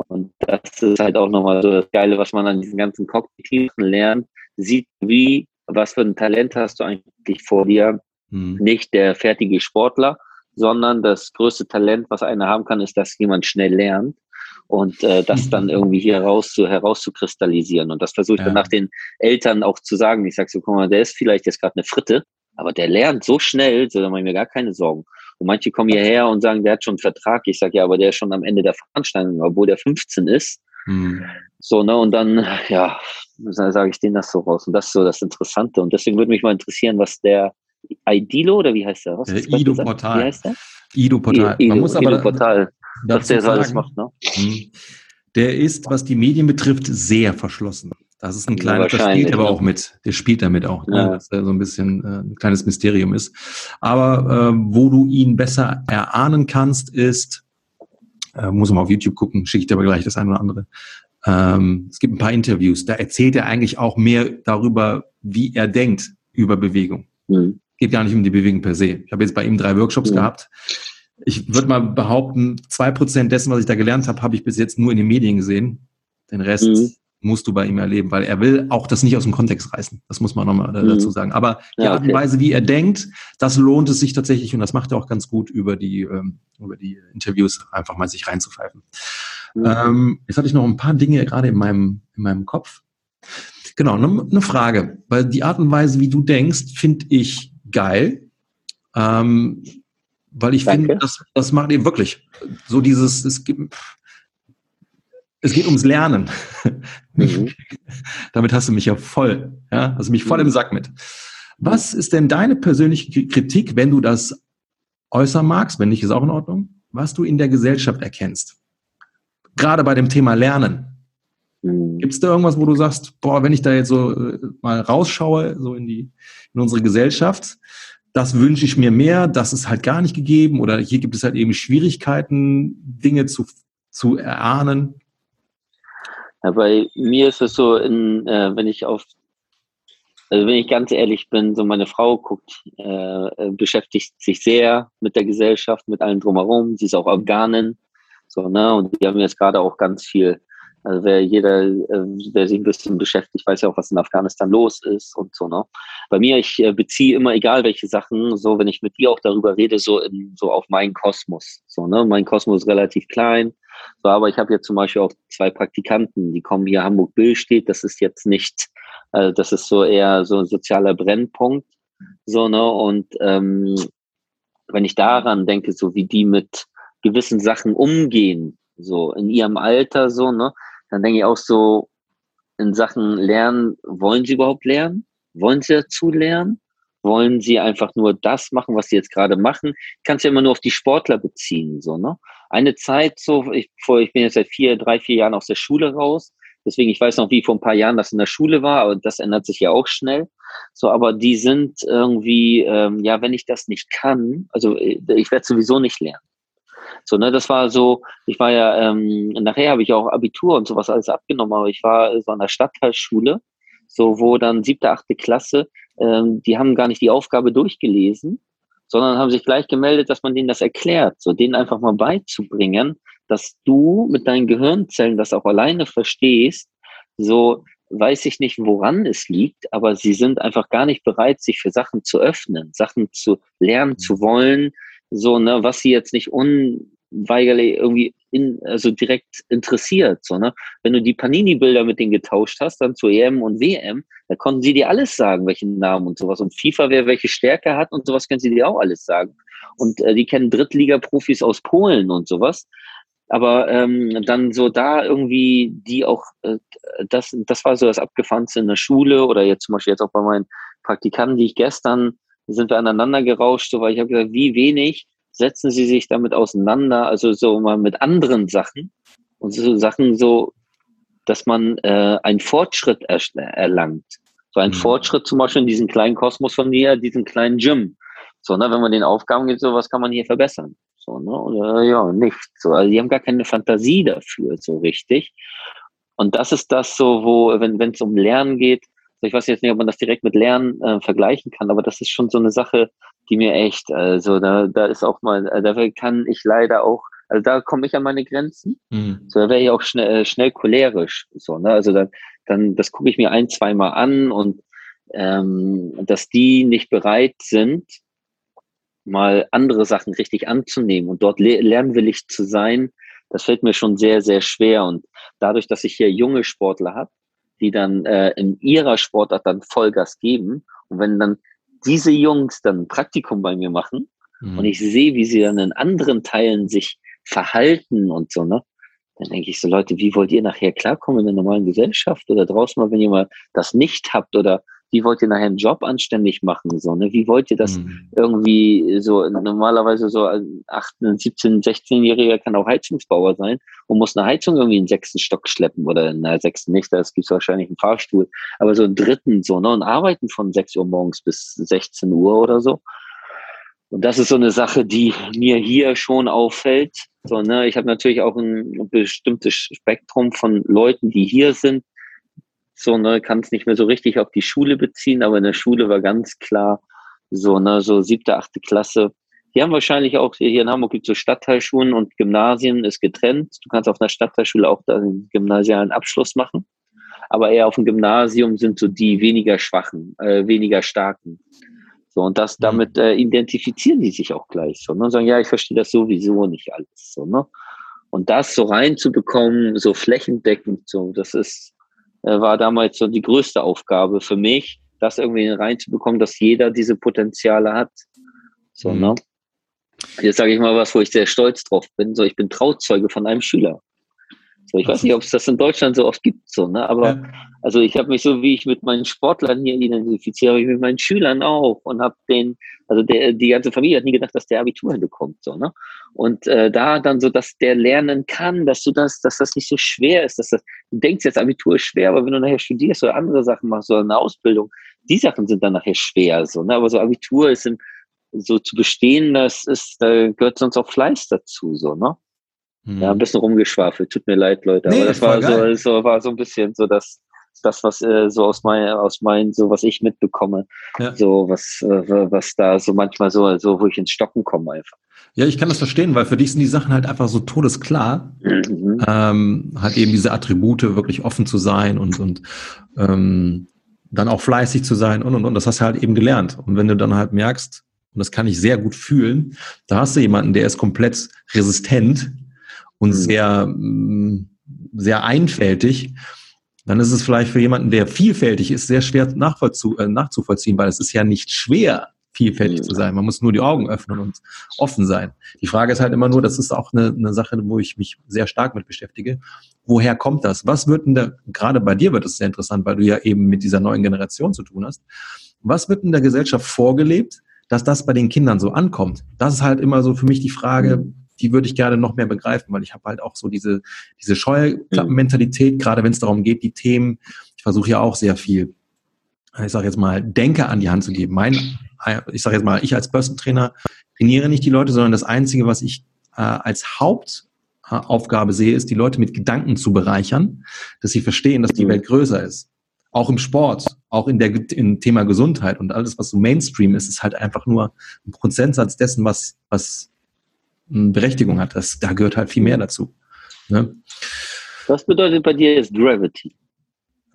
[SPEAKER 1] Und das ist halt auch nochmal so das Geile, was man an diesen ganzen kognitiven lernt, sieht, wie, was für ein Talent hast du eigentlich vor dir. Mhm. Nicht der fertige Sportler, sondern das größte Talent, was einer haben kann, ist, dass jemand schnell lernt und äh, das mhm. dann irgendwie hier raus zu, herauszukristallisieren. Und das versuche ich ja. dann nach den Eltern auch zu sagen. Ich sage so, guck mal, der ist vielleicht jetzt gerade eine Fritte, aber der lernt so schnell, so da mache ich mir gar keine Sorgen. Und manche kommen hierher und sagen, der hat schon einen Vertrag. Ich sage, ja, aber der ist schon am Ende der Veranstaltung, obwohl der 15 ist. Mhm. So, ne, und dann, ja, sage ich denen das so raus. Und das ist so das Interessante. Und deswegen würde mich mal interessieren, was der Idilo oder wie heißt der? Was
[SPEAKER 2] der Ido Portal.
[SPEAKER 1] Wie heißt der?
[SPEAKER 2] Ido Portal.
[SPEAKER 1] Ido, Man muss aber Ido Portal. Was der so alles macht, ne?
[SPEAKER 2] Mhm. Der ist, was die Medien betrifft, sehr verschlossen. Das ist ein kleiner, das spielt aber auch mit. Der spielt damit auch, ne? ja. dass er so ein bisschen äh, ein kleines Mysterium ist. Aber äh, wo du ihn besser erahnen kannst, ist, äh, muss man auf YouTube gucken, schicke ich dir aber gleich das eine oder andere. Ähm, es gibt ein paar Interviews, da erzählt er eigentlich auch mehr darüber, wie er denkt über Bewegung. Mhm. Geht gar nicht um die Bewegung per se. Ich habe jetzt bei ihm drei Workshops mhm. gehabt. Ich würde mal behaupten, zwei Prozent dessen, was ich da gelernt habe, habe ich bis jetzt nur in den Medien gesehen. Den Rest mhm musst du bei ihm erleben, weil er will auch das nicht aus dem Kontext reißen. Das muss man nochmal mhm. dazu sagen. Aber die ja, Art und Weise, wie er denkt, das lohnt es sich tatsächlich und das macht er auch ganz gut über die, ähm, über die Interviews einfach mal sich reinzupfeifen. Mhm. Ähm, jetzt hatte ich noch ein paar Dinge gerade in meinem, in meinem Kopf. Genau, eine ne Frage, weil die Art und Weise, wie du denkst, finde ich geil. Ähm, weil ich finde, das, das macht eben wirklich so dieses, es gibt, es geht ums Lernen. Mhm. Damit hast du mich ja voll, ja, hast du mich voll im mhm. Sack mit. Was ist denn deine persönliche Kritik, wenn du das äußern magst, wenn nicht, ist auch in Ordnung, was du in der Gesellschaft erkennst? Gerade bei dem Thema Lernen. Mhm. Gibt es da irgendwas, wo du sagst, boah, wenn ich da jetzt so äh, mal rausschaue, so in die, in unsere Gesellschaft, das wünsche ich mir mehr, das ist halt gar nicht gegeben oder hier gibt es halt eben Schwierigkeiten, Dinge zu, zu erahnen?
[SPEAKER 1] Ja, bei mir ist es so, in, äh, wenn ich auf, also wenn ich ganz ehrlich bin, so meine Frau guckt, äh, äh beschäftigt sich sehr mit der Gesellschaft, mit allem drumherum. Sie ist auch Afghanin, so ne, und die haben jetzt gerade auch ganz viel also wer jeder, äh, der sich ein bisschen beschäftigt, weiß ja auch, was in Afghanistan los ist und so. Ne? Bei mir, ich äh, beziehe immer, egal welche Sachen, so wenn ich mit dir auch darüber rede, so in, so auf meinen Kosmos. So, ne? Mein Kosmos ist relativ klein. So, aber ich habe jetzt zum Beispiel auch zwei Praktikanten, die kommen hier Hamburg Bill steht. Das ist jetzt nicht, äh, das ist so eher so ein sozialer Brennpunkt. So, ne? Und ähm, wenn ich daran denke, so wie die mit gewissen Sachen umgehen, so in ihrem Alter, so, ne? dann denke ich auch so in Sachen Lernen, wollen sie überhaupt lernen? Wollen sie dazu lernen? Wollen sie einfach nur das machen, was sie jetzt gerade machen? Ich kann es ja immer nur auf die Sportler beziehen, so, ne? Eine Zeit so, ich, vor, ich bin jetzt seit vier, drei, vier Jahren aus der Schule raus. Deswegen, ich weiß noch, wie vor ein paar Jahren das in der Schule war, aber das ändert sich ja auch schnell. So, aber die sind irgendwie, ähm, ja, wenn ich das nicht kann, also äh, ich werde sowieso nicht lernen. So, ne, das war so, ich war ja, ähm, nachher habe ich auch Abitur und sowas alles abgenommen, aber ich war so an der Stadtteilschule, so wo dann siebte, achte Klasse, ähm, die haben gar nicht die Aufgabe durchgelesen, sondern haben sich gleich gemeldet, dass man denen das erklärt, so denen einfach mal beizubringen, dass du mit deinen Gehirnzellen das auch alleine verstehst, so weiß ich nicht, woran es liegt, aber sie sind einfach gar nicht bereit, sich für Sachen zu öffnen, Sachen zu lernen zu wollen, so, ne, was sie jetzt nicht unweigerlich irgendwie in, also direkt interessiert, so, ne. Wenn du die Panini-Bilder mit denen getauscht hast, dann zu EM und WM, da konnten sie dir alles sagen, welchen Namen und sowas. Und FIFA, wer welche Stärke hat und sowas, können sie dir auch alles sagen. Und äh, die kennen Drittliga-Profis aus Polen und sowas. Aber ähm, dann so da irgendwie die auch, äh, das, das war so das Abgefahrenste in der Schule oder jetzt zum Beispiel jetzt auch bei meinen Praktikanten, die ich gestern sind wir aneinander gerauscht, so, weil ich habe gesagt, wie wenig setzen Sie sich damit auseinander, also so mal mit anderen Sachen und so Sachen so, dass man äh, einen Fortschritt er erlangt. So ein mhm. Fortschritt zum Beispiel in diesem kleinen Kosmos von mir, diesen kleinen Gym. So, ne, wenn man den Aufgaben gibt, so was kann man hier verbessern. So, ne, oder ja, nicht. So, also die haben gar keine Fantasie dafür, so richtig. Und das ist das so, wo, wenn es um Lernen geht, ich weiß jetzt nicht, ob man das direkt mit Lernen äh, vergleichen kann, aber das ist schon so eine Sache, die mir echt, also da, da ist auch mal, äh, da kann ich leider auch, also da komme ich an meine Grenzen. Mhm. So, da wäre ich auch schnell, äh, schnell cholerisch. So, ne? Also dann, dann das gucke ich mir ein, zweimal an und ähm, dass die nicht bereit sind, mal andere Sachen richtig anzunehmen und dort le lernwillig zu sein, das fällt mir schon sehr, sehr schwer. Und dadurch, dass ich hier junge Sportler habe, die dann äh, in ihrer Sportart dann Vollgas geben. Und wenn dann diese Jungs dann ein Praktikum bei mir machen mhm. und ich sehe, wie sie dann in anderen Teilen sich verhalten und so, ne? Dann denke ich so, Leute, wie wollt ihr nachher klarkommen in der normalen Gesellschaft oder draußen mal, wenn ihr mal das nicht habt oder wie wollt ihr nachher einen Job anständig machen? So, ne? Wie wollt ihr das mhm. irgendwie so, normalerweise so ein 18, 17, 16-Jähriger kann auch Heizungsbauer sein und muss eine Heizung irgendwie in den sechsten Stock schleppen oder in der sechsten nicht, da gibt es wahrscheinlich einen Fahrstuhl, aber so einen dritten so, ne? Und arbeiten von 6 Uhr morgens bis 16 Uhr oder so. Und das ist so eine Sache, die mir hier schon auffällt. So, ne, ich habe natürlich auch ein bestimmtes Spektrum von Leuten, die hier sind, so, ne, kann es nicht mehr so richtig auf die Schule beziehen, aber in der Schule war ganz klar, so, ne, so siebte, achte Klasse. Die haben wahrscheinlich auch, hier in Hamburg gibt es so Stadtteilschulen und Gymnasien ist getrennt. Du kannst auf einer Stadtteilschule auch einen gymnasialen Abschluss machen. Aber eher auf dem Gymnasium sind so die weniger schwachen, äh, weniger starken. So, und das, mhm. damit äh, identifizieren die sich auch gleich so, ne? Und sagen, ja, ich verstehe das sowieso nicht alles, so, ne? Und das so reinzubekommen, so flächendeckend, so, das ist, war damals so die größte Aufgabe für mich, das irgendwie reinzubekommen, dass jeder diese Potenziale hat. So, mhm. ne? Jetzt sage ich mal was, wo ich sehr stolz drauf bin. So, ich bin Trauzeuge von einem Schüler. So, ich weiß nicht, ob es das in Deutschland so oft gibt, so, ne? Aber ja. also ich habe mich so, wie ich mit meinen Sportlern hier identifiziere, habe ich mit meinen Schülern auch und habe den, also der, die ganze Familie hat nie gedacht, dass der Abitur hinbekommt, so, ne? Und äh, da dann so, dass der lernen kann, dass du das, dass das nicht so schwer ist, dass das, du denkst jetzt, Abitur ist schwer, aber wenn du nachher studierst oder andere Sachen machst oder eine Ausbildung, die Sachen sind dann nachher schwer, so, ne? Aber so Abitur ist in, so zu bestehen, das ist, da gehört sonst auch Fleiß dazu, so, ne? Hm. Ja, ein bisschen rumgeschwafelt. Tut mir leid, Leute. Nee, aber das war so, so, war so ein bisschen so das, das, was äh, so aus meinen, aus meinen, so was ich mitbekomme, ja. so was, äh, was da so manchmal so, so, wo ich ins Stocken komme einfach.
[SPEAKER 2] Ja, ich kann das verstehen, weil für dich sind die Sachen halt einfach so todesklar. Mhm. Ähm, halt eben diese Attribute wirklich offen zu sein und, und ähm, dann auch fleißig zu sein und und und. Das hast du halt eben gelernt. Und wenn du dann halt merkst, und das kann ich sehr gut fühlen, da hast du jemanden, der ist komplett resistent und mhm. sehr, mm, sehr einfältig, dann ist es vielleicht für jemanden, der vielfältig ist, sehr schwer äh, nachzuvollziehen, weil es ist ja nicht schwer, vielfältig zu sein. Man muss nur die Augen öffnen und offen sein. Die Frage ist halt immer nur, das ist auch eine, eine Sache, wo ich mich sehr stark mit beschäftige. Woher kommt das? Was wird denn da, gerade bei dir wird es sehr interessant, weil du ja eben mit dieser neuen Generation zu tun hast. Was wird in der Gesellschaft vorgelebt, dass das bei den Kindern so ankommt? Das ist halt immer so für mich die Frage, mhm die würde ich gerne noch mehr begreifen, weil ich habe halt auch so diese, diese Scheuklappen-Mentalität, gerade wenn es darum geht, die Themen, ich versuche ja auch sehr viel, ich sage jetzt mal, Denke an die Hand zu geben. Mein, ich sage jetzt mal, ich als Person Trainer trainiere nicht die Leute, sondern das Einzige, was ich äh, als Hauptaufgabe sehe, ist, die Leute mit Gedanken zu bereichern, dass sie verstehen, dass die mhm. Welt größer ist. Auch im Sport, auch in der im Thema Gesundheit und alles, was so Mainstream ist, ist halt einfach nur ein Prozentsatz dessen, was, was Berechtigung hat. Das, da gehört halt viel mehr dazu. Ne?
[SPEAKER 1] Was bedeutet bei dir jetzt Gravity?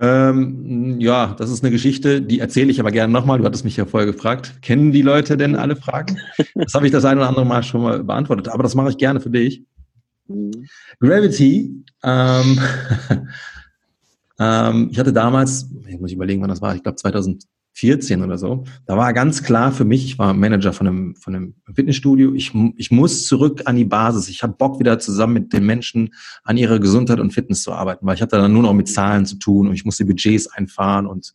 [SPEAKER 2] Ähm, ja, das ist eine Geschichte, die erzähle ich aber gerne nochmal. Du hattest mich ja vorher gefragt. Kennen die Leute denn alle Fragen? Das habe ich das ein oder andere Mal schon mal beantwortet, aber das mache ich gerne für dich. Mhm. Gravity, ähm, ähm, ich hatte damals, ich muss überlegen, wann das war, ich glaube 2000, 14 oder so, da war ganz klar für mich, ich war Manager von einem, von einem Fitnessstudio, ich, ich muss zurück an die Basis. Ich habe Bock wieder zusammen mit den Menschen an ihrer Gesundheit und Fitness zu arbeiten, weil ich hatte dann nur noch mit Zahlen zu tun und ich musste Budgets einfahren und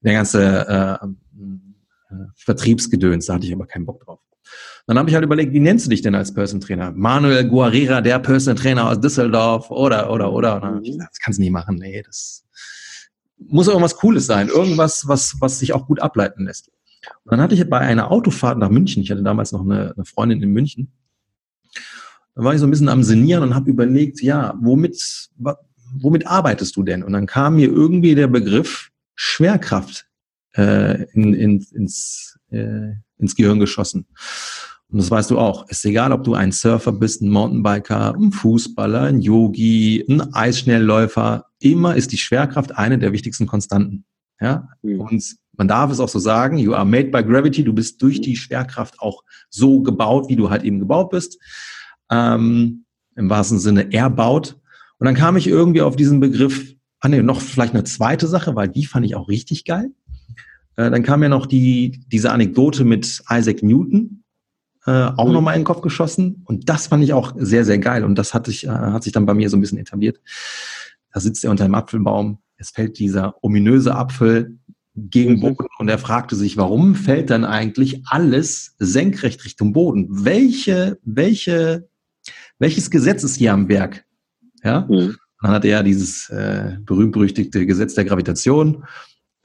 [SPEAKER 2] der ganze äh, äh, Vertriebsgedöns, da hatte ich aber keinen Bock drauf. Dann habe ich halt überlegt, wie nennst du dich denn als Person Trainer? Manuel Guarrera, der Person Trainer aus Düsseldorf oder, oder, oder. Und dann ich gesagt, das kannst du nicht machen. Nee, das, muss irgendwas Cooles sein, irgendwas, was, was sich auch gut ableiten lässt. Und dann hatte ich bei einer Autofahrt nach München, ich hatte damals noch eine, eine Freundin in München, da war ich so ein bisschen am Senieren und habe überlegt, ja, womit, womit arbeitest du denn? Und dann kam mir irgendwie der Begriff Schwerkraft äh, in, in, ins, äh, ins Gehirn geschossen. Und das weißt du auch. Ist egal, ob du ein Surfer bist, ein Mountainbiker, ein Fußballer, ein Yogi, ein Eisschnellläufer. Immer ist die Schwerkraft eine der wichtigsten Konstanten. Ja? Mhm. Und man darf es auch so sagen, you are made by gravity. Du bist durch die Schwerkraft auch so gebaut, wie du halt eben gebaut bist. Ähm, Im wahrsten Sinne erbaut. Und dann kam ich irgendwie auf diesen Begriff, ah nee, noch vielleicht eine zweite Sache, weil die fand ich auch richtig geil. Äh, dann kam ja noch die, diese Anekdote mit Isaac Newton, äh, auch mhm. nochmal in den Kopf geschossen. Und das fand ich auch sehr, sehr geil. Und das hat sich, äh, hat sich dann bei mir so ein bisschen etabliert. Da sitzt er unter einem Apfelbaum. Es fällt dieser ominöse Apfel gegen mhm. Boden und er fragte sich, warum fällt dann eigentlich alles senkrecht Richtung Boden? Welche, welche, welches Gesetz ist hier am Werk? Ja? Mhm. Dann hat er dieses äh, berühmt-berüchtigte Gesetz der Gravitation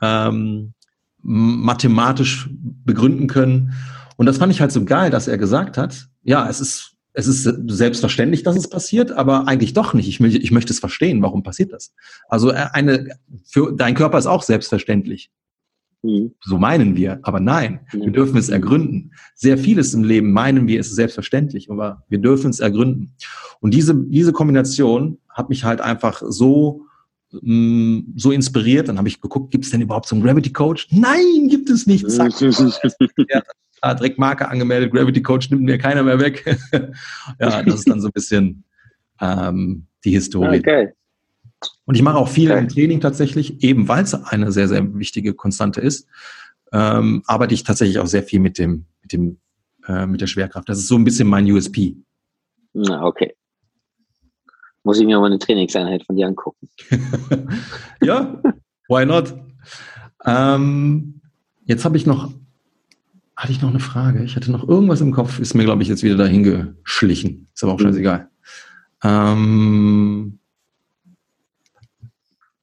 [SPEAKER 2] ähm, mathematisch begründen können. Und das fand ich halt so geil, dass er gesagt hat, ja, es ist, es ist selbstverständlich, dass es passiert, aber eigentlich doch nicht. Ich, ich möchte es verstehen, warum passiert das? Also äh, eine, für, dein Körper ist auch selbstverständlich. Mhm. So meinen wir, aber nein, mhm. wir dürfen es ergründen. Sehr vieles im Leben meinen wir, ist selbstverständlich, aber wir dürfen es ergründen. Und diese, diese Kombination hat mich halt einfach so mm, so inspiriert. Dann habe ich geguckt, gibt es denn überhaupt so einen Gravity Coach? Nein, gibt es nicht. Zack. Ah, direkt Marke angemeldet, Gravity Coach nimmt mir keiner mehr weg. ja, das ist dann so ein bisschen ähm, die Historie.
[SPEAKER 1] Okay.
[SPEAKER 2] Und ich mache auch viel okay. im Training tatsächlich, eben weil es eine sehr, sehr wichtige Konstante ist, ähm, arbeite ich tatsächlich auch sehr viel mit dem, mit dem, äh, mit der Schwerkraft. Das ist so ein bisschen mein USP.
[SPEAKER 1] Na, okay. Muss ich mir mal eine Trainingseinheit von dir angucken.
[SPEAKER 2] ja, why not? Ähm, jetzt habe ich noch, hatte ich noch eine Frage. Ich hatte noch irgendwas im Kopf, ist mir, glaube ich, jetzt wieder dahin geschlichen. Ist aber auch mhm. scheißegal. Ähm,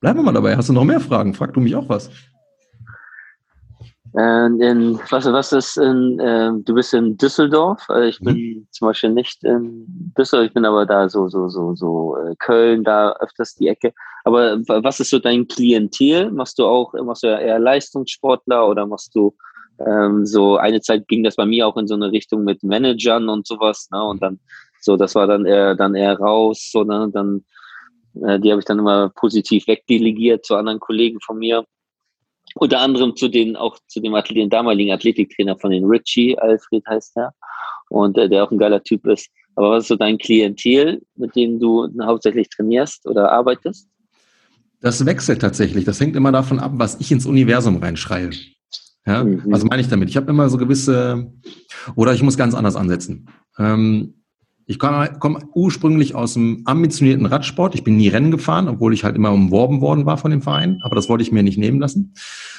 [SPEAKER 2] bleiben wir mal dabei. Hast du noch mehr Fragen? Frag du mich auch was.
[SPEAKER 1] Äh, in, was, was ist in, äh, du bist in Düsseldorf, äh, ich bin mhm. zum Beispiel nicht in Düsseldorf, ich bin aber da so, so, so, so äh, Köln, da öfters die Ecke. Aber was ist so dein Klientel? Machst du auch, machst du eher Leistungssportler oder machst du ähm, so, eine Zeit ging das bei mir auch in so eine Richtung mit Managern und sowas, ne? Und dann, so, das war dann eher, dann eher raus, so, ne? Dann, äh, die habe ich dann immer positiv wegdelegiert zu anderen Kollegen von mir unter anderem zu den, auch zu dem Athlet, damaligen Athletiktrainer von den Richie, Alfred heißt er, und äh, der auch ein geiler Typ ist. Aber was ist so dein Klientel, mit dem du hauptsächlich trainierst oder arbeitest?
[SPEAKER 2] Das wechselt tatsächlich. Das hängt immer davon ab, was ich ins Universum reinschreie. Ja, mhm. was meine ich damit? Ich habe immer so gewisse, oder ich muss ganz anders ansetzen. Ähm, ich komme komm ursprünglich aus dem ambitionierten Radsport. Ich bin nie Rennen gefahren, obwohl ich halt immer umworben worden war von dem Verein. Aber das wollte ich mir nicht nehmen lassen.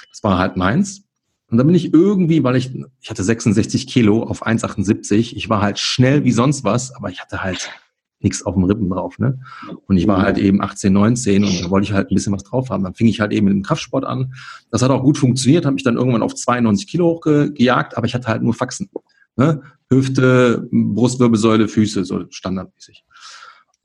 [SPEAKER 2] Das war halt meins. Und dann bin ich irgendwie, weil ich, ich hatte 66 Kilo auf 1,78. Ich war halt schnell wie sonst was, aber ich hatte halt nichts auf dem Rippen drauf. Ne? Und ich war halt eben 18, 19 und da wollte ich halt ein bisschen was drauf haben. Dann fing ich halt eben mit dem Kraftsport an. Das hat auch gut funktioniert, habe mich dann irgendwann auf 92 Kilo hochgejagt, aber ich hatte halt nur Faxen. Ne? Hüfte, Brustwirbelsäule, Füße, so standardmäßig.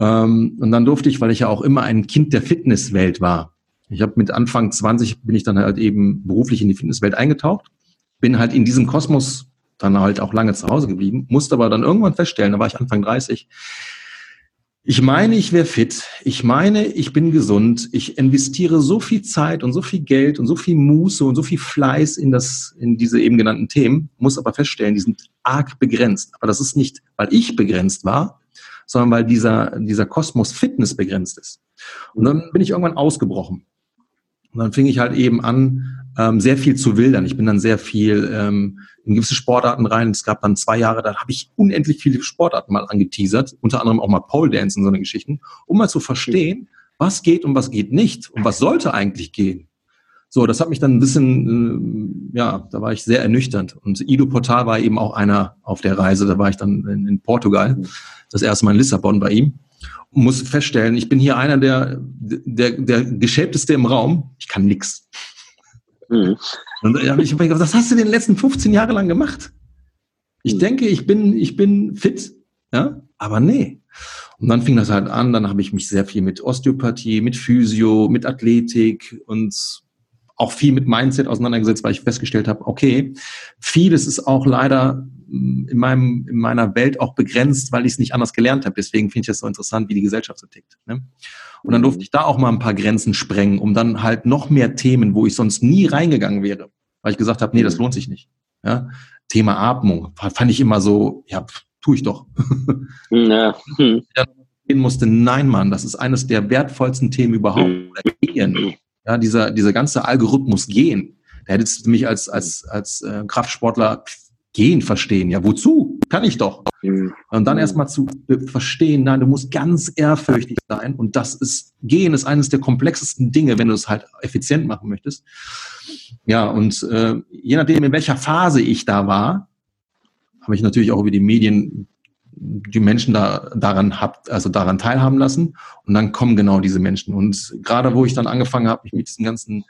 [SPEAKER 2] Ähm, und dann durfte ich, weil ich ja auch immer ein Kind der Fitnesswelt war. Ich habe mit Anfang 20 bin ich dann halt eben beruflich in die Fitnesswelt eingetaucht, bin halt in diesem Kosmos dann halt auch lange zu Hause geblieben, musste aber dann irgendwann feststellen, da war ich Anfang 30, ich meine, ich wäre fit. Ich meine, ich bin gesund. Ich investiere so viel Zeit und so viel Geld und so viel Muße und so viel Fleiß in das, in diese eben genannten Themen, muss aber feststellen, die sind arg begrenzt. Aber das ist nicht, weil ich begrenzt war, sondern weil dieser, dieser Kosmos Fitness begrenzt ist. Und dann bin ich irgendwann ausgebrochen. Und dann fing ich halt eben an, ähm, sehr viel zu wildern. Ich bin dann sehr viel ähm, in gewisse Sportarten rein. Es gab dann zwei Jahre, da habe ich unendlich viele Sportarten mal angeteasert, unter anderem auch mal Pole Dance und so eine Geschichten, um mal zu verstehen, was geht und was geht nicht und was sollte eigentlich gehen. So, das hat mich dann ein bisschen, äh, ja, da war ich sehr ernüchternd. Und Ido Portal war eben auch einer auf der Reise. Da war ich dann in, in Portugal, das erste Mal in Lissabon bei ihm. Muss feststellen, ich bin hier einer der, der, der geschäbteste im Raum. Ich kann nix. Mhm. Und da habe ich gedacht, was hast du denn letzten 15 Jahre lang gemacht? Ich mhm. denke, ich bin, ich bin fit, ja, aber nee. Und dann fing das halt an, dann habe ich mich sehr viel mit Osteopathie, mit Physio, mit Athletik und auch viel mit Mindset auseinandergesetzt, weil ich festgestellt habe, okay, vieles ist auch leider in, meinem, in meiner Welt auch begrenzt, weil ich es nicht anders gelernt habe. Deswegen finde ich es so interessant, wie die Gesellschaft so tickt. Ne? Und dann durfte mhm. ich da auch mal ein paar Grenzen sprengen, um dann halt noch mehr Themen, wo ich sonst nie reingegangen wäre, weil ich gesagt habe, nee, das mhm. lohnt sich nicht. Ja? Thema Atmung fand ich immer so, ja, pff, tu ich doch. Ja. Hm. Dann musste, nein, Mann, das ist eines der wertvollsten Themen überhaupt. Mhm. Ja, dieser, dieser ganze Algorithmus gehen. Da hättest du mich als, als, als äh, Kraftsportler gehen verstehen. Ja, wozu? Kann ich doch. Mhm. Und dann erstmal zu verstehen, nein, du musst ganz ehrfürchtig sein. Und das ist, gehen ist eines der komplexesten Dinge, wenn du es halt effizient machen möchtest. Ja, und äh, je nachdem, in welcher Phase ich da war, habe ich natürlich auch über die Medien die Menschen da daran habt, also daran teilhaben lassen. Und dann kommen genau diese Menschen. Und gerade wo ich dann angefangen habe, mich mit diesem ganzen,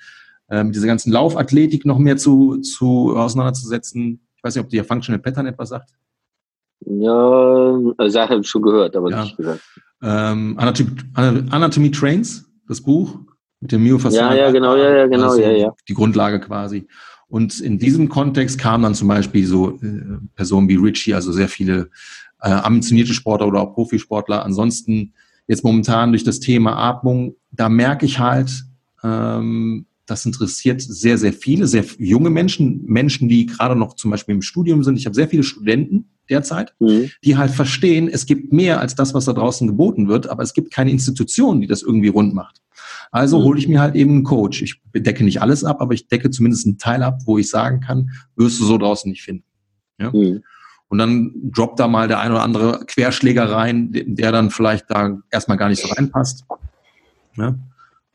[SPEAKER 2] äh, mit dieser ganzen Laufathletik noch mehr zu, zu auseinanderzusetzen, ich weiß nicht, ob dir Functional Pattern etwas sagt.
[SPEAKER 1] Ja, also ich habe schon gehört, aber ja. nicht gesagt.
[SPEAKER 2] Ähm, Anatomy, Anatomy Trains, das Buch mit dem
[SPEAKER 1] Myofaszial. Ja, ja, genau, ja, ja, genau, also ja, ja.
[SPEAKER 2] Die Grundlage quasi. Und in diesem Kontext kamen dann zum Beispiel so äh, Personen wie Richie, also sehr viele äh, ambitionierte Sportler oder auch Profisportler. Ansonsten jetzt momentan durch das Thema Atmung, da merke ich halt, ähm, das interessiert sehr, sehr viele, sehr junge Menschen, Menschen, die gerade noch zum Beispiel im Studium sind. Ich habe sehr viele Studenten derzeit, mhm. die halt verstehen, es gibt mehr als das, was da draußen geboten wird, aber es gibt keine Institution, die das irgendwie rund macht. Also mhm. hole ich mir halt eben einen Coach. Ich decke nicht alles ab, aber ich decke zumindest einen Teil ab, wo ich sagen kann, wirst du so draußen nicht finden. Ja? Mhm. Und dann droppt da mal der ein oder andere Querschläger rein, der dann vielleicht da erstmal gar nicht so reinpasst. Ja?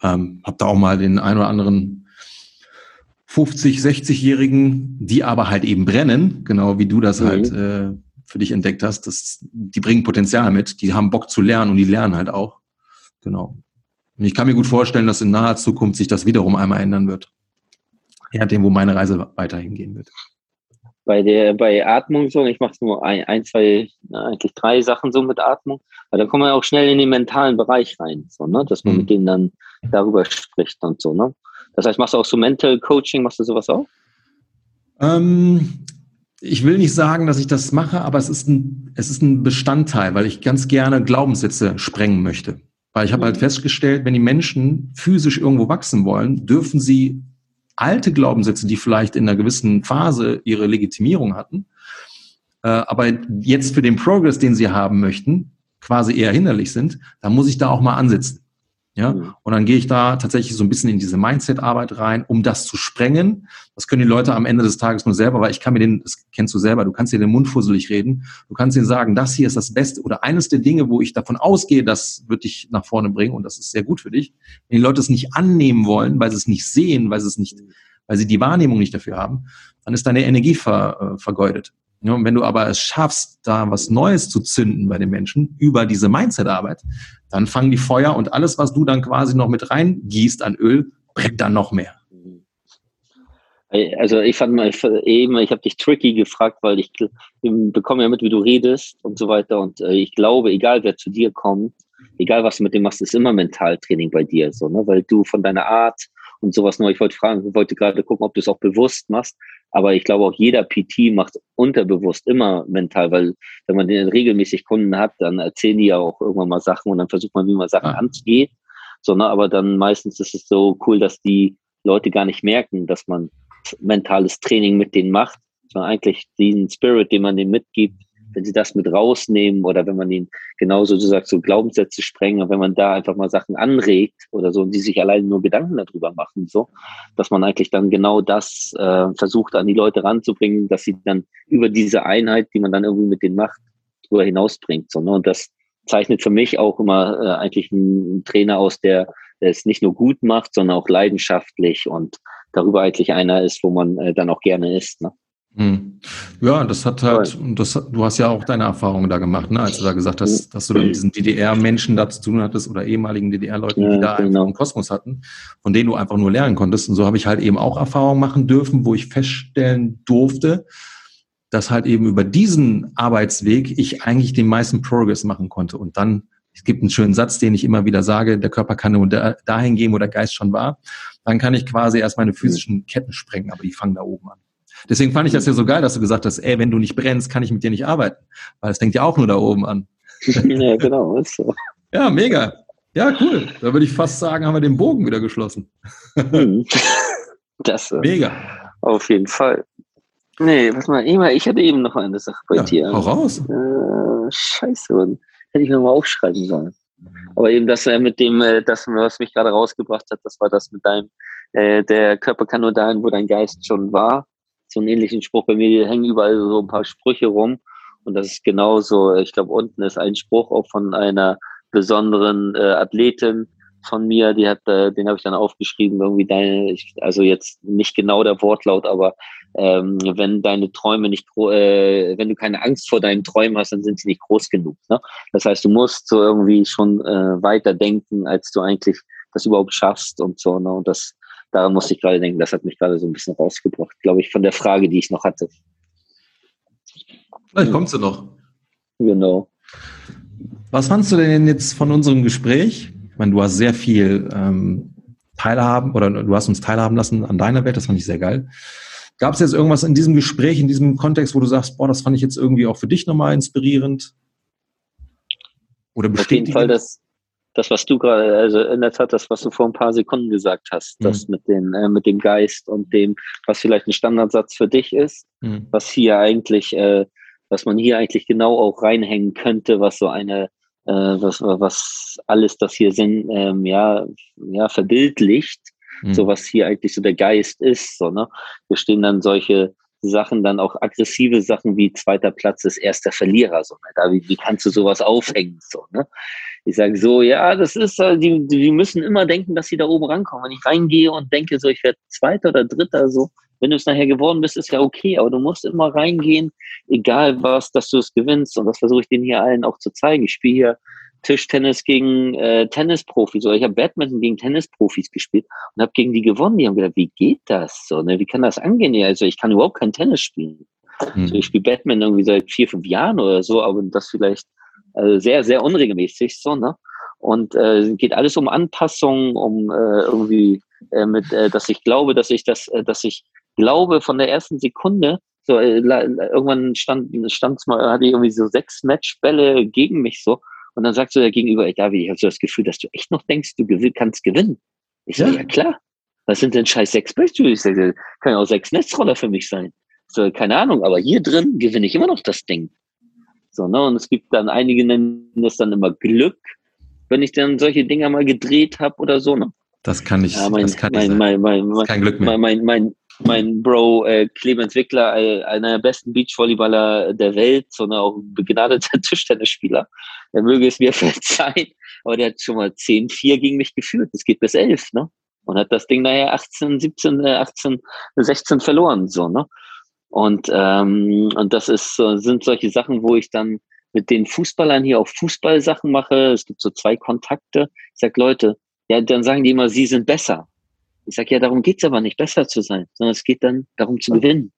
[SPEAKER 2] Ähm, hab da auch mal den ein oder anderen 50, 60-Jährigen, die aber halt eben brennen, genau wie du das mhm. halt äh, für dich entdeckt hast. Das, die bringen Potenzial mit, die haben Bock zu lernen und die lernen halt auch. Genau. Und ich kann mir gut vorstellen, dass in naher Zukunft sich das wiederum einmal ändern wird. Je nachdem, wo meine Reise weiterhin gehen wird.
[SPEAKER 1] Bei der, bei Atmung so, ich mache nur ein, ein, zwei, eigentlich drei Sachen so mit Atmung, aber dann kommt man auch schnell in den mentalen Bereich rein, so, ne? dass man mhm. mit denen dann darüber spricht und so, ne? Das heißt, machst du auch so Mental Coaching, machst du sowas auch?
[SPEAKER 2] Ähm, ich will nicht sagen, dass ich das mache, aber es ist ein, es ist ein Bestandteil, weil ich ganz gerne Glaubenssätze sprengen möchte. Weil ich habe halt mhm. festgestellt, wenn die Menschen physisch irgendwo wachsen wollen, dürfen sie alte Glaubenssätze, die vielleicht in einer gewissen Phase ihre Legitimierung hatten, äh, aber jetzt für den Progress, den sie haben möchten, quasi eher hinderlich sind, dann muss ich da auch mal ansetzen. Ja, mhm. und dann gehe ich da tatsächlich so ein bisschen in diese Mindset-Arbeit rein, um das zu sprengen. Das können die Leute am Ende des Tages nur selber, weil ich kann mir den, das kennst du selber, du kannst dir den Mund fusselig reden. Du kannst ihnen sagen, das hier ist das Beste oder eines der Dinge, wo ich davon ausgehe, das wird dich nach vorne bringen und das ist sehr gut für dich. Wenn die Leute es nicht annehmen wollen, weil sie es nicht sehen, weil sie es nicht, weil sie die Wahrnehmung nicht dafür haben, dann ist deine Energie ver, äh, vergeudet. Ja, und wenn du aber es schaffst, da was Neues zu zünden bei den Menschen über diese Mindset-Arbeit, dann fangen die Feuer und alles, was du dann quasi noch mit reingießt an Öl, brennt dann noch mehr.
[SPEAKER 1] Also ich fand mal eben, ich habe dich tricky gefragt, weil ich bekomme ja mit, wie du redest und so weiter. Und äh, ich glaube, egal wer zu dir kommt, egal was du mit dem machst, ist immer Mentaltraining bei dir, so, ne? Weil du von deiner Art und sowas noch, ich wollte fragen, ich wollte gerade gucken, ob du es auch bewusst machst, aber ich glaube auch jeder PT macht unterbewusst immer mental, weil wenn man regelmäßig Kunden hat, dann erzählen die ja auch irgendwann mal Sachen und dann versucht man, wie man Sachen ja. angeht. So, ne? Aber dann meistens ist es so cool, dass die Leute gar nicht merken, dass man mentales Training mit denen macht, sondern eigentlich diesen Spirit, den man denen mitgibt, wenn sie das mit rausnehmen oder wenn man ihnen genauso, du sagst, so Glaubenssätze sprengen, und wenn man da einfach mal Sachen anregt oder so und die sich allein nur Gedanken darüber machen, so, dass man eigentlich dann genau das äh, versucht an die Leute ranzubringen, dass sie dann über diese Einheit, die man dann irgendwie mit denen macht, drüber hinausbringt. So, ne? Und das zeichnet für mich auch immer äh, eigentlich einen Trainer aus, der, der es nicht nur gut macht, sondern auch leidenschaftlich und darüber eigentlich einer ist, wo man äh, dann auch gerne ist. Ne?
[SPEAKER 2] Hm. Ja, das hat halt, das, du hast ja auch deine Erfahrungen da gemacht, ne? als du da gesagt hast, dass du mit diesen DDR-Menschen da zu tun hattest oder ehemaligen DDR-Leuten, ja, die da genau. einfach einen Kosmos hatten, von denen du einfach nur lernen konntest. Und so habe ich halt eben auch Erfahrungen machen dürfen, wo ich feststellen durfte, dass halt eben über diesen Arbeitsweg ich eigentlich den meisten Progress machen konnte. Und dann, es gibt einen schönen Satz, den ich immer wieder sage, der Körper kann nur dahin gehen, wo der Geist schon war. Dann kann ich quasi erst meine physischen Ketten sprengen, aber die fangen da oben an. Deswegen fand ich das ja so geil, dass du gesagt hast, ey, wenn du nicht brennst, kann ich mit dir nicht arbeiten. Weil es fängt ja auch nur da oben an.
[SPEAKER 1] ja, genau, ist so.
[SPEAKER 2] Ja, mega. Ja, cool. Da würde ich fast sagen, haben wir den Bogen wieder geschlossen.
[SPEAKER 1] Hm. das äh, Mega. Auf jeden Fall. Nee, was mal, ich hatte eben noch eine Sache bei ja, dir.
[SPEAKER 2] Hau raus.
[SPEAKER 1] Äh, scheiße, Mann. Hätte ich mir mal aufschreiben sollen. Aber eben das äh, mit dem, äh, das, was mich gerade rausgebracht hat, das war das mit deinem, äh, der Körper kann nur dahin, wo dein Geist schon war so einen ähnlichen Spruch. Bei mir hängen überall so ein paar Sprüche rum. Und das ist genauso, ich glaube, unten ist ein Spruch auch von einer besonderen äh, Athletin von mir, die hat, äh, den habe ich dann aufgeschrieben, irgendwie deine, also jetzt nicht genau der Wortlaut, aber ähm, wenn deine Träume nicht, äh, wenn du keine Angst vor deinen Träumen hast, dann sind sie nicht groß genug. Ne? Das heißt, du musst so irgendwie schon äh, weiter denken, als du eigentlich das überhaupt schaffst und so. Ne? Und das daran musste ich gerade denken, das hat mich gerade so ein bisschen rausgebracht, glaube ich, von der Frage, die ich noch hatte.
[SPEAKER 2] Vielleicht kommst du noch.
[SPEAKER 1] Genau.
[SPEAKER 2] Was fandst du denn jetzt von unserem Gespräch? Ich meine, du hast sehr viel ähm, teilhaben oder du hast uns teilhaben lassen an deiner Welt, das fand ich sehr geil. Gab es jetzt irgendwas in diesem Gespräch, in diesem Kontext, wo du sagst, boah, das fand ich jetzt irgendwie auch für dich nochmal inspirierend?
[SPEAKER 1] Oder bestätigend? Auf jeden Fall das, das, was du gerade, also in der Tat, das, was du vor ein paar Sekunden gesagt hast, mhm. das mit dem, äh, mit dem Geist und dem, was vielleicht ein Standardsatz für dich ist, mhm. was hier eigentlich, äh, was man hier eigentlich genau auch reinhängen könnte, was so eine äh, was, was alles das hier sind, ähm, ja, ja, verbildlicht, mhm. so was hier eigentlich so der Geist ist. So, ne? Wir stehen dann solche Sachen, dann auch aggressive Sachen wie zweiter Platz ist erster Verlierer. So, ne? da, wie, wie kannst du sowas aufhängen? So, ne? Ich sage so, ja, das ist, äh, die, die müssen immer denken, dass sie da oben rankommen. Wenn ich reingehe und denke, so, ich werde Zweiter oder Dritter, so, wenn du es nachher geworden bist, ist ja okay, aber du musst immer reingehen, egal was, dass du es gewinnst. Und das versuche ich denen hier allen auch zu zeigen. Ich spiele hier Tischtennis gegen äh, Tennisprofis oder ich habe Badminton gegen Tennisprofis gespielt und habe gegen die gewonnen. Die haben gedacht, wie geht das so? Ne? Wie kann das angehen? Also ich kann überhaupt kein Tennis spielen. Mhm. Also ich spiele Badminton irgendwie seit vier, fünf Jahren oder so, aber das vielleicht also sehr, sehr unregelmäßig so, ne? Und äh, geht alles um Anpassung, um äh, irgendwie äh, mit, äh, dass ich glaube, dass ich das, äh, dass ich glaube von der ersten Sekunde, so äh, irgendwann stand stand's mal, hatte ich irgendwie so sechs Matchbälle gegen mich so und dann sagst du der Gegenüber, ey David, ich habe so das Gefühl, dass du echt noch denkst, du gewinn, kannst gewinnen. Ich sage, ja. ja klar. Was sind denn scheiß sechs Beispiele? Ich sage, kann ja auch sechs Netzroller für mich sein. So, keine Ahnung, aber hier drin gewinne ich immer noch das Ding. So, ne? Und es gibt dann einige nennen das dann immer Glück, wenn ich dann solche Dinger mal gedreht habe oder so, ne?
[SPEAKER 2] Das kann ich,
[SPEAKER 1] ja, mein,
[SPEAKER 2] das kann
[SPEAKER 1] mein, mein, mein, mein, kein Glück mehr. Mein, mein, mein Bro äh, Clemens Wickler, äh, einer der besten Beachvolleyballer der Welt, sondern auch ein begnadeter Tischtennisspieler. Er möge es mir verzeihen, aber der hat schon mal 10-4 gegen mich geführt. Das geht bis 11, ne? Und hat das Ding nachher 18, 17, 18, 16 verloren, so, ne? Und, ähm, und das ist, sind solche Sachen, wo ich dann mit den Fußballern hier auch Fußballsachen mache. Es gibt so zwei Kontakte. Ich sag Leute, ja, dann sagen die immer, sie sind besser. Ich sage, ja, darum geht's aber nicht, besser zu sein, sondern es geht dann darum zu gewinnen.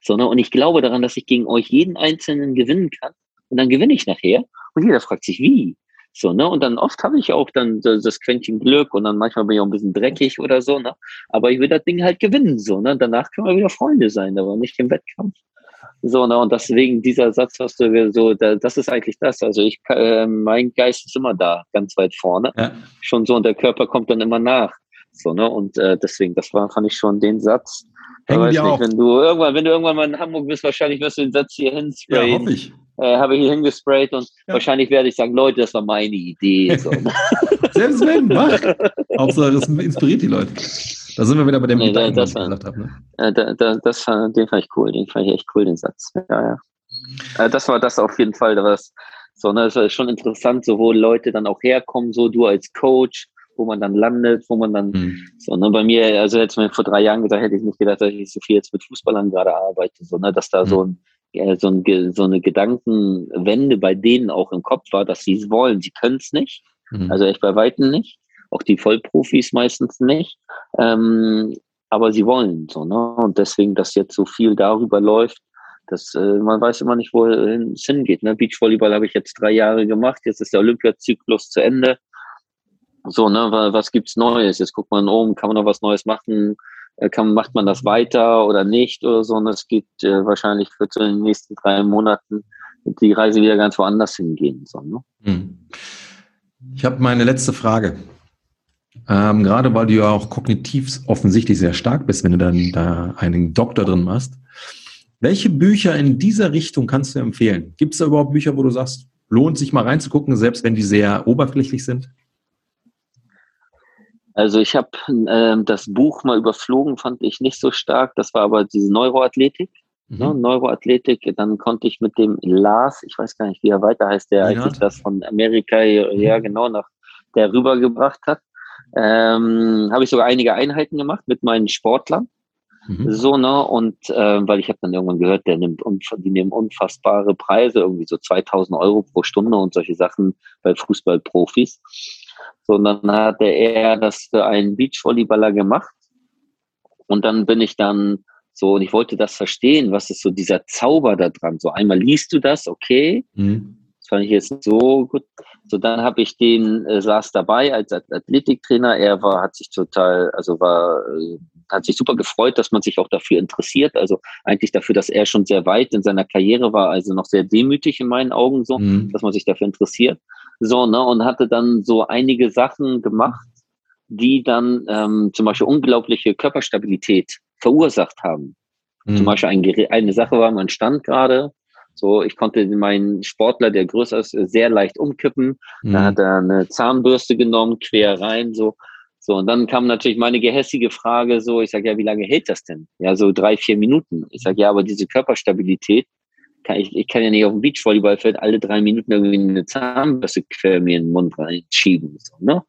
[SPEAKER 1] So, ne? Und ich glaube daran, dass ich gegen euch jeden Einzelnen gewinnen kann. Und dann gewinne ich nachher. Und jeder fragt sich, wie? So, ne? Und dann oft habe ich auch dann das Quäntchen Glück und dann manchmal bin ich auch ein bisschen dreckig oder so, ne? Aber ich will das Ding halt gewinnen, so, ne? Danach können wir wieder Freunde sein, aber nicht im Wettkampf. So, ne? Und deswegen dieser Satz, was du so, das ist eigentlich das. Also ich, äh, mein Geist ist immer da, ganz weit vorne. Ja. Schon so und der Körper kommt dann immer nach. So, ne? Und äh, deswegen, das war, fand ich schon den Satz.
[SPEAKER 2] Hängen
[SPEAKER 1] weiß
[SPEAKER 2] nicht,
[SPEAKER 1] auch. wenn du irgendwann, wenn du irgendwann mal in Hamburg bist, wahrscheinlich wirst du den Satz hier hinsprayen.
[SPEAKER 2] Ja, hoffe ich.
[SPEAKER 1] Äh, habe ich hier hingesprayt und ja. wahrscheinlich werde ich sagen, Leute, das war meine Idee. So.
[SPEAKER 2] Selbst wenn, mach. Hauptsache, das inspiriert die Leute. Da sind wir wieder bei dem
[SPEAKER 1] nee, Gedanken, das, was ich gesagt habe. Ne? Da, da, das, den fand ich cool, den fand ich echt cool, den Satz. Ja, ja. Äh, das war das auf jeden Fall, was so, ne, das ist schon interessant, so wo Leute dann auch herkommen, so du als Coach, wo man dann landet, wo man dann, mhm. so, ne, bei mir, also hätte mir vor drei Jahren gesagt, hätte ich nicht gedacht, dass ich so viel jetzt mit Fußballern gerade arbeite, so, ne, dass da mhm. so ein, ja, so, ein, so eine Gedankenwende bei denen auch im Kopf war, dass sie es wollen. Sie können es nicht, mhm. also echt bei Weitem nicht, auch die Vollprofis meistens nicht, ähm, aber sie wollen so, ne, und deswegen, dass jetzt so viel darüber läuft, das, äh, man weiß immer nicht, wo es hingeht. Ne? Beachvolleyball habe ich jetzt drei Jahre gemacht. Jetzt ist der Olympiazyklus zu Ende. So, ne, was gibt's Neues? Jetzt guckt man um, kann man noch was Neues machen? Äh, kann, macht man das weiter oder nicht oder so? Und es geht äh, wahrscheinlich für in den nächsten drei Monaten die Reise wieder ganz woanders hingehen. So, ne? Hm.
[SPEAKER 2] Ich habe meine letzte Frage. Ähm, gerade weil du ja auch kognitiv offensichtlich sehr stark bist, wenn du dann da einen Doktor drin machst. Welche Bücher in dieser Richtung kannst du empfehlen? Gibt es da überhaupt Bücher, wo du sagst, lohnt sich mal reinzugucken, selbst wenn die sehr oberflächlich sind?
[SPEAKER 1] Also ich habe äh, das Buch mal überflogen, fand ich nicht so stark. Das war aber diese Neuroathletik. Mhm. Ne? Neuroathletik, dann konnte ich mit dem Lars, ich weiß gar nicht, wie er weiter heißt, der Leinert? eigentlich das von Amerika, mhm. ja genau, nach der rübergebracht hat. Ähm, habe ich sogar einige Einheiten gemacht mit meinen Sportlern. Mhm. So, ne? Und äh, weil ich habe dann irgendwann gehört, der nimmt die nehmen unfassbare Preise, irgendwie so 2000 Euro pro Stunde und solche Sachen bei Fußballprofis sondern hatte er das für einen Beachvolleyballer gemacht. Und dann bin ich dann so, und ich wollte das verstehen, was ist so dieser Zauber da dran? So einmal liest du das, okay, mhm. das fand ich jetzt so gut. So dann habe ich den, äh, saß dabei als Athletiktrainer, er war, hat sich total, also war, äh, hat sich super gefreut, dass man sich auch dafür interessiert. Also eigentlich dafür, dass er schon sehr weit in seiner Karriere war, also noch sehr demütig in meinen Augen so, mhm. dass man sich dafür interessiert. So, ne, und hatte dann so einige Sachen gemacht, die dann ähm, zum Beispiel unglaubliche Körperstabilität verursacht haben. Mhm. Zum Beispiel ein, eine Sache war, man stand gerade So, ich konnte meinen Sportler, der größer ist, sehr leicht umkippen. Mhm. Da hat er eine Zahnbürste genommen, quer rein, so. So, und dann kam natürlich meine gehässige Frage so, ich sage, ja, wie lange hält das denn? Ja, so drei, vier Minuten. Ich sage, ja, aber diese Körperstabilität, ich, ich kann ja nicht auf dem Beachvolleyballfeld alle drei Minuten irgendwie eine Zahnbürste quer mir in den Mund reinschieben. So, ne?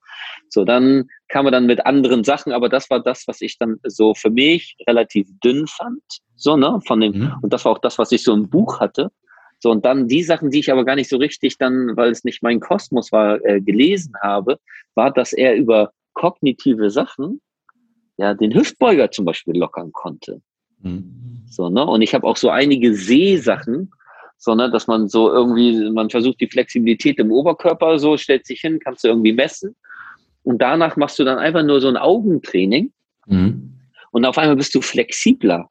[SPEAKER 1] so, dann kam er dann mit anderen Sachen, aber das war das, was ich dann so für mich relativ dünn fand. So, ne? Von dem, mhm. und das war auch das, was ich so im Buch hatte. So, und dann die Sachen, die ich aber gar nicht so richtig dann, weil es nicht mein Kosmos war, äh, gelesen habe, war, dass er über kognitive Sachen ja den Hüftbeuger zum Beispiel lockern konnte. Mhm. So, ne? Und ich habe auch so einige Sehsachen, so, ne, dass man so irgendwie, man versucht die Flexibilität im Oberkörper so, stellt sich hin, kannst du irgendwie messen. Und danach machst du dann einfach nur so ein Augentraining. Mhm. Und auf einmal bist du flexibler.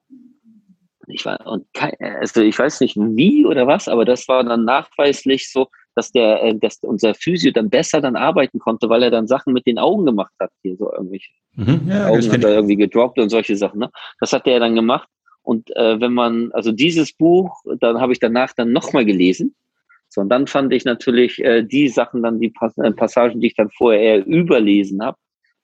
[SPEAKER 1] Ich war, und also ich weiß nicht wie oder was, aber das war dann nachweislich so, dass der, äh, dass unser Physio dann besser dann arbeiten konnte, weil er dann Sachen mit den Augen gemacht hat, hier so irgendwelche mhm, ja, Augen hat er irgendwie gedroppt und solche Sachen. Ne? Das hat er dann gemacht. Und äh, wenn man, also dieses Buch, dann habe ich danach dann nochmal gelesen. So, und dann fand ich natürlich äh, die Sachen, dann die Pass äh, Passagen, die ich dann vorher eher überlesen habe,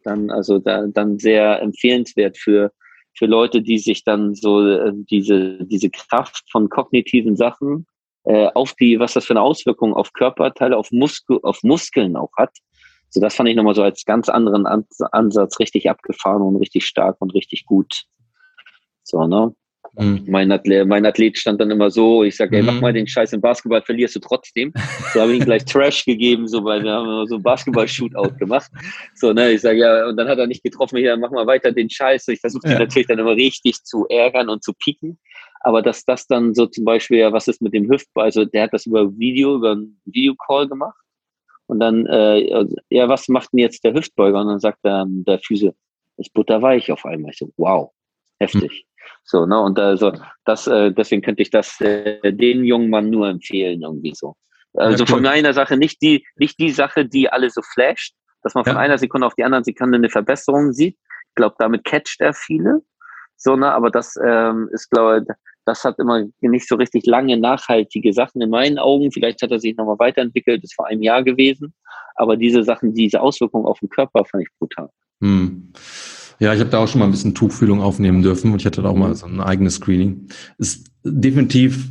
[SPEAKER 1] dann also da, dann sehr empfehlenswert für für Leute, die sich dann so äh, diese diese Kraft von kognitiven Sachen äh, auf die, was das für eine Auswirkung auf Körperteile, auf, Muskel, auf Muskeln auch hat. So, das fand ich nochmal so als ganz anderen Ansatz richtig abgefahren und richtig stark und richtig gut. So, ne? Mhm. Mein, Athlet, mein Athlet stand dann immer so, ich sage, ey, mach mhm. mal den Scheiß im Basketball, verlierst du trotzdem. So habe ich ihm gleich Trash gegeben, so, weil wir haben so Basketball-Shootout gemacht. So, ne, ich sage, ja, und dann hat er nicht getroffen, ja, mach mal weiter den Scheiß. Ich versuche ja. natürlich dann immer richtig zu ärgern und zu pieken. Aber dass das dann so zum Beispiel, ja, was ist mit dem Hüftball, also der hat das über Video, über einen Videocall gemacht. Und dann, äh, also, ja, was macht denn jetzt der Hüftbeuger? Und dann sagt er, ähm, der Füße, ist butterweich auf einmal. Ich so, wow, heftig. Mhm. So, ne, und also das, äh, deswegen könnte ich das äh, den jungen Mann nur empfehlen, irgendwie so. Also ja, cool. von einer Sache, nicht die, nicht die Sache, die alle so flasht, dass man von ja. einer Sekunde auf die andere Sekunde eine Verbesserung sieht. Ich glaube, damit catcht er viele. So, ne, aber das ähm, ist, glaube ich, das hat immer nicht so richtig lange nachhaltige Sachen in meinen Augen. Vielleicht hat er sich nochmal weiterentwickelt, ist vor einem Jahr gewesen. Aber diese Sachen, diese Auswirkungen auf den Körper fand ich brutal. Hm.
[SPEAKER 2] Ja, ich habe da auch schon mal ein bisschen Tuchfühlung aufnehmen dürfen und ich hatte da auch mal so ein eigenes Screening. Ist definitiv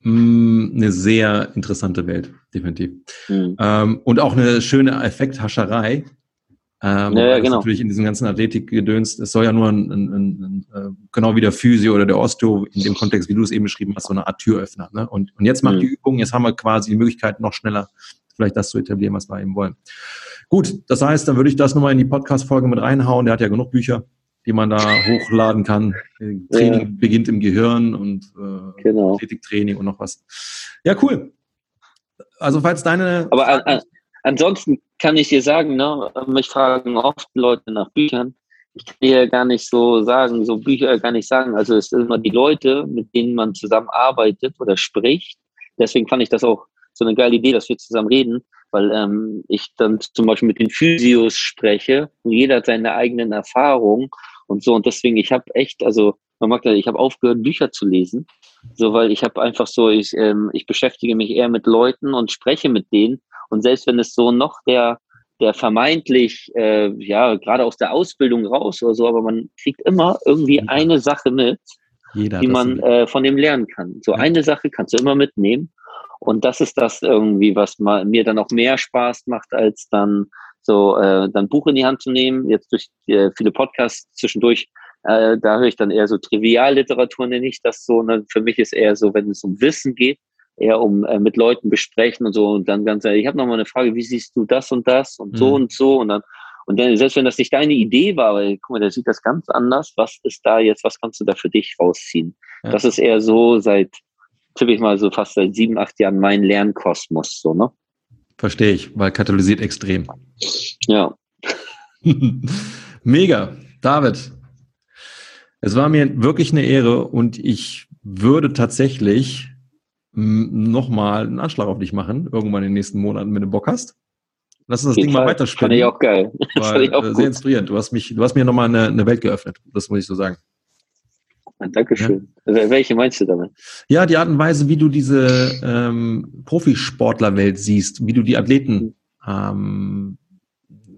[SPEAKER 2] mh, hm, eine sehr interessante Welt, definitiv. Mhm. Ähm, und auch eine schöne Effekthascherei, ähm, ja, ja, genau. Natürlich in diesem ganzen Athletikgedöns, es soll ja nur ein, ein, ein, äh, genau wie der Physio oder der Osteo in dem Kontext, wie du es eben beschrieben hast, so eine Art Türöffner. Ne? Und, und jetzt macht mhm. die Übung, jetzt haben wir quasi die Möglichkeit, noch schneller vielleicht das zu etablieren, was wir eben wollen. Gut, das heißt, dann würde ich das nochmal in die Podcast-Folge mit reinhauen. Der hat ja genug Bücher, die man da hochladen kann. Training ja. beginnt im Gehirn und äh, genau. Athletiktraining und noch was. Ja, cool. Also falls deine...
[SPEAKER 1] Aber an, an, ansonsten kann ich dir sagen, ne, mich fragen oft Leute nach Büchern. Ich kann dir gar nicht so sagen, so Bücher gar nicht sagen. Also es sind immer die Leute, mit denen man zusammenarbeitet oder spricht. Deswegen fand ich das auch so eine geile Idee, dass wir zusammen reden, weil ähm, ich dann zum Beispiel mit den Physios spreche und jeder hat seine eigenen Erfahrungen und so. Und deswegen, ich habe echt, also man mag das, ich habe aufgehört, Bücher zu lesen, so weil ich habe einfach so, ich, ähm, ich beschäftige mich eher mit Leuten und spreche mit denen und selbst wenn es so noch der, der vermeintlich, äh, ja, gerade aus der Ausbildung raus oder so, aber man kriegt immer irgendwie ja. eine Sache mit, Jeder die man äh, von dem lernen kann. So ja. eine Sache kannst du immer mitnehmen. Und das ist das irgendwie, was mal, mir dann auch mehr Spaß macht, als dann so äh, dann Buch in die Hand zu nehmen. Jetzt durch äh, viele Podcasts zwischendurch, äh, da höre ich dann eher so Trivialliteratur, nenne ich das so. Ne? Für mich ist eher so, wenn es um Wissen geht, eher um äh, mit Leuten besprechen und so und dann ganz ehrlich, ich habe noch mal eine Frage, wie siehst du das und das und so mhm. und so und dann und dann selbst wenn das nicht deine Idee war, weil guck mal, der sieht das ganz anders, was ist da jetzt, was kannst du da für dich rausziehen? Ja. Das ist eher so seit tippe ich mal so fast seit sieben, acht Jahren mein Lernkosmos so, ne?
[SPEAKER 2] Verstehe ich, weil katalysiert extrem.
[SPEAKER 1] Ja.
[SPEAKER 2] Mega. David, es war mir wirklich eine Ehre und ich würde tatsächlich nochmal einen Anschlag auf dich machen, irgendwann in den nächsten Monaten, wenn du Bock hast. Lass uns das Ding Fall. mal weiterspielen. Fand
[SPEAKER 1] ich auch geil.
[SPEAKER 2] Weil, ich auch äh, sehr inspirierend. Du hast mich, du hast mir nochmal eine, eine Welt geöffnet. Das muss ich so sagen.
[SPEAKER 1] Dankeschön. Ja. Welche meinst du damit?
[SPEAKER 2] Ja, die Art und Weise, wie du diese ähm, Profisportlerwelt siehst, wie du die Athleten, mhm. ähm,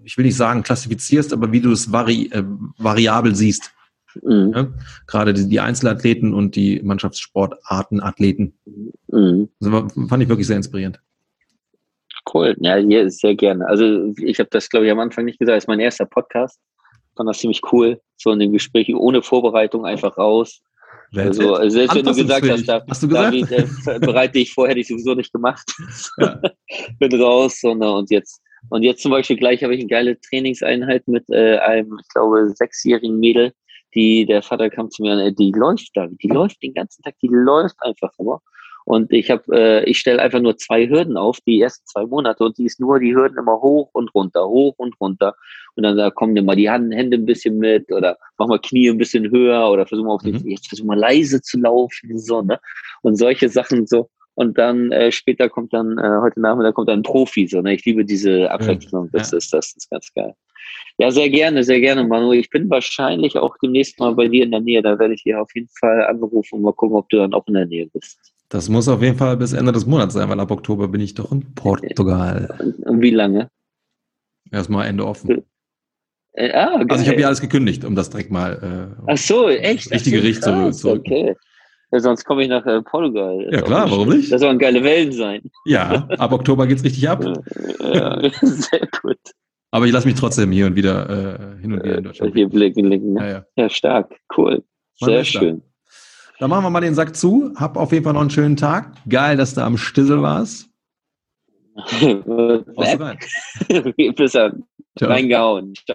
[SPEAKER 2] ich will nicht sagen klassifizierst, aber wie du es vari äh, variabel siehst. Mhm. Ja? Gerade die, die, Einzelathleten und die Mannschaftssportarten, Athleten. Mhm. Also, fand ich wirklich sehr inspirierend.
[SPEAKER 1] Cool, ja, sehr gerne. Also ich habe das, glaube ich, am Anfang nicht gesagt, das ist mein erster Podcast. Fand das ziemlich cool, so in den Gesprächen ohne Vorbereitung einfach raus. Also, selbst wenn du gesagt hast, da,
[SPEAKER 2] hast du gesagt? David,
[SPEAKER 1] äh, bereite ich vor, hätte ich sowieso nicht gemacht. Ja. Bin raus und, und jetzt und jetzt zum Beispiel gleich habe ich eine geile Trainingseinheit mit äh, einem, ich glaube, sechsjährigen Mädel, die der Vater kam zu mir, die läuft da, die läuft den ganzen Tag, die läuft einfach immer. Und ich habe, äh, ich stelle einfach nur zwei Hürden auf, die ersten zwei Monate, und die ist nur die Hürden immer hoch und runter, hoch und runter. Und dann da kommen immer die Hand, Hände ein bisschen mit oder mach mal Knie ein bisschen höher oder versuchen wir auf den, mhm. jetzt versuchen wir leise zu laufen, so, ne? Und solche Sachen so. Und dann äh, später kommt dann, äh, heute Nachmittag kommt dann ein Profi, so, ne? Ich liebe diese Abwechslung, das ja. ist, das ist ganz geil. Ja, sehr gerne, sehr gerne, Manu. Ich bin wahrscheinlich auch demnächst mal bei dir in der Nähe. Da werde ich dir auf jeden Fall anrufen und mal gucken, ob du dann auch in der Nähe bist.
[SPEAKER 2] Das muss auf jeden Fall bis Ende des Monats sein, weil ab Oktober bin ich doch in Portugal.
[SPEAKER 1] Und wie lange?
[SPEAKER 2] Erstmal Ende offen. Äh, ah, also ich habe ja alles gekündigt, um das direkt mal
[SPEAKER 1] äh, Ach so, echt?
[SPEAKER 2] richtige Gericht zu, zurück.
[SPEAKER 1] Okay. Ja, sonst komme ich nach äh, Portugal.
[SPEAKER 2] Ja klar, warum nicht?
[SPEAKER 1] Das sollen geile Wellen sein.
[SPEAKER 2] Ja, ab Oktober geht's richtig ab.
[SPEAKER 1] ja, sehr gut.
[SPEAKER 2] Aber ich lasse mich trotzdem hier und wieder äh, hin und wieder in Deutschland.
[SPEAKER 1] Hier blicken, blicken. Ne? Ja, ja. ja, stark, cool. Sehr schön.
[SPEAKER 2] Dann machen wir mal den Sack zu. Hab auf jeden Fall noch einen schönen Tag. Geil, dass du am Stissel warst.
[SPEAKER 1] Bis dann. Reingehauen. Ciao.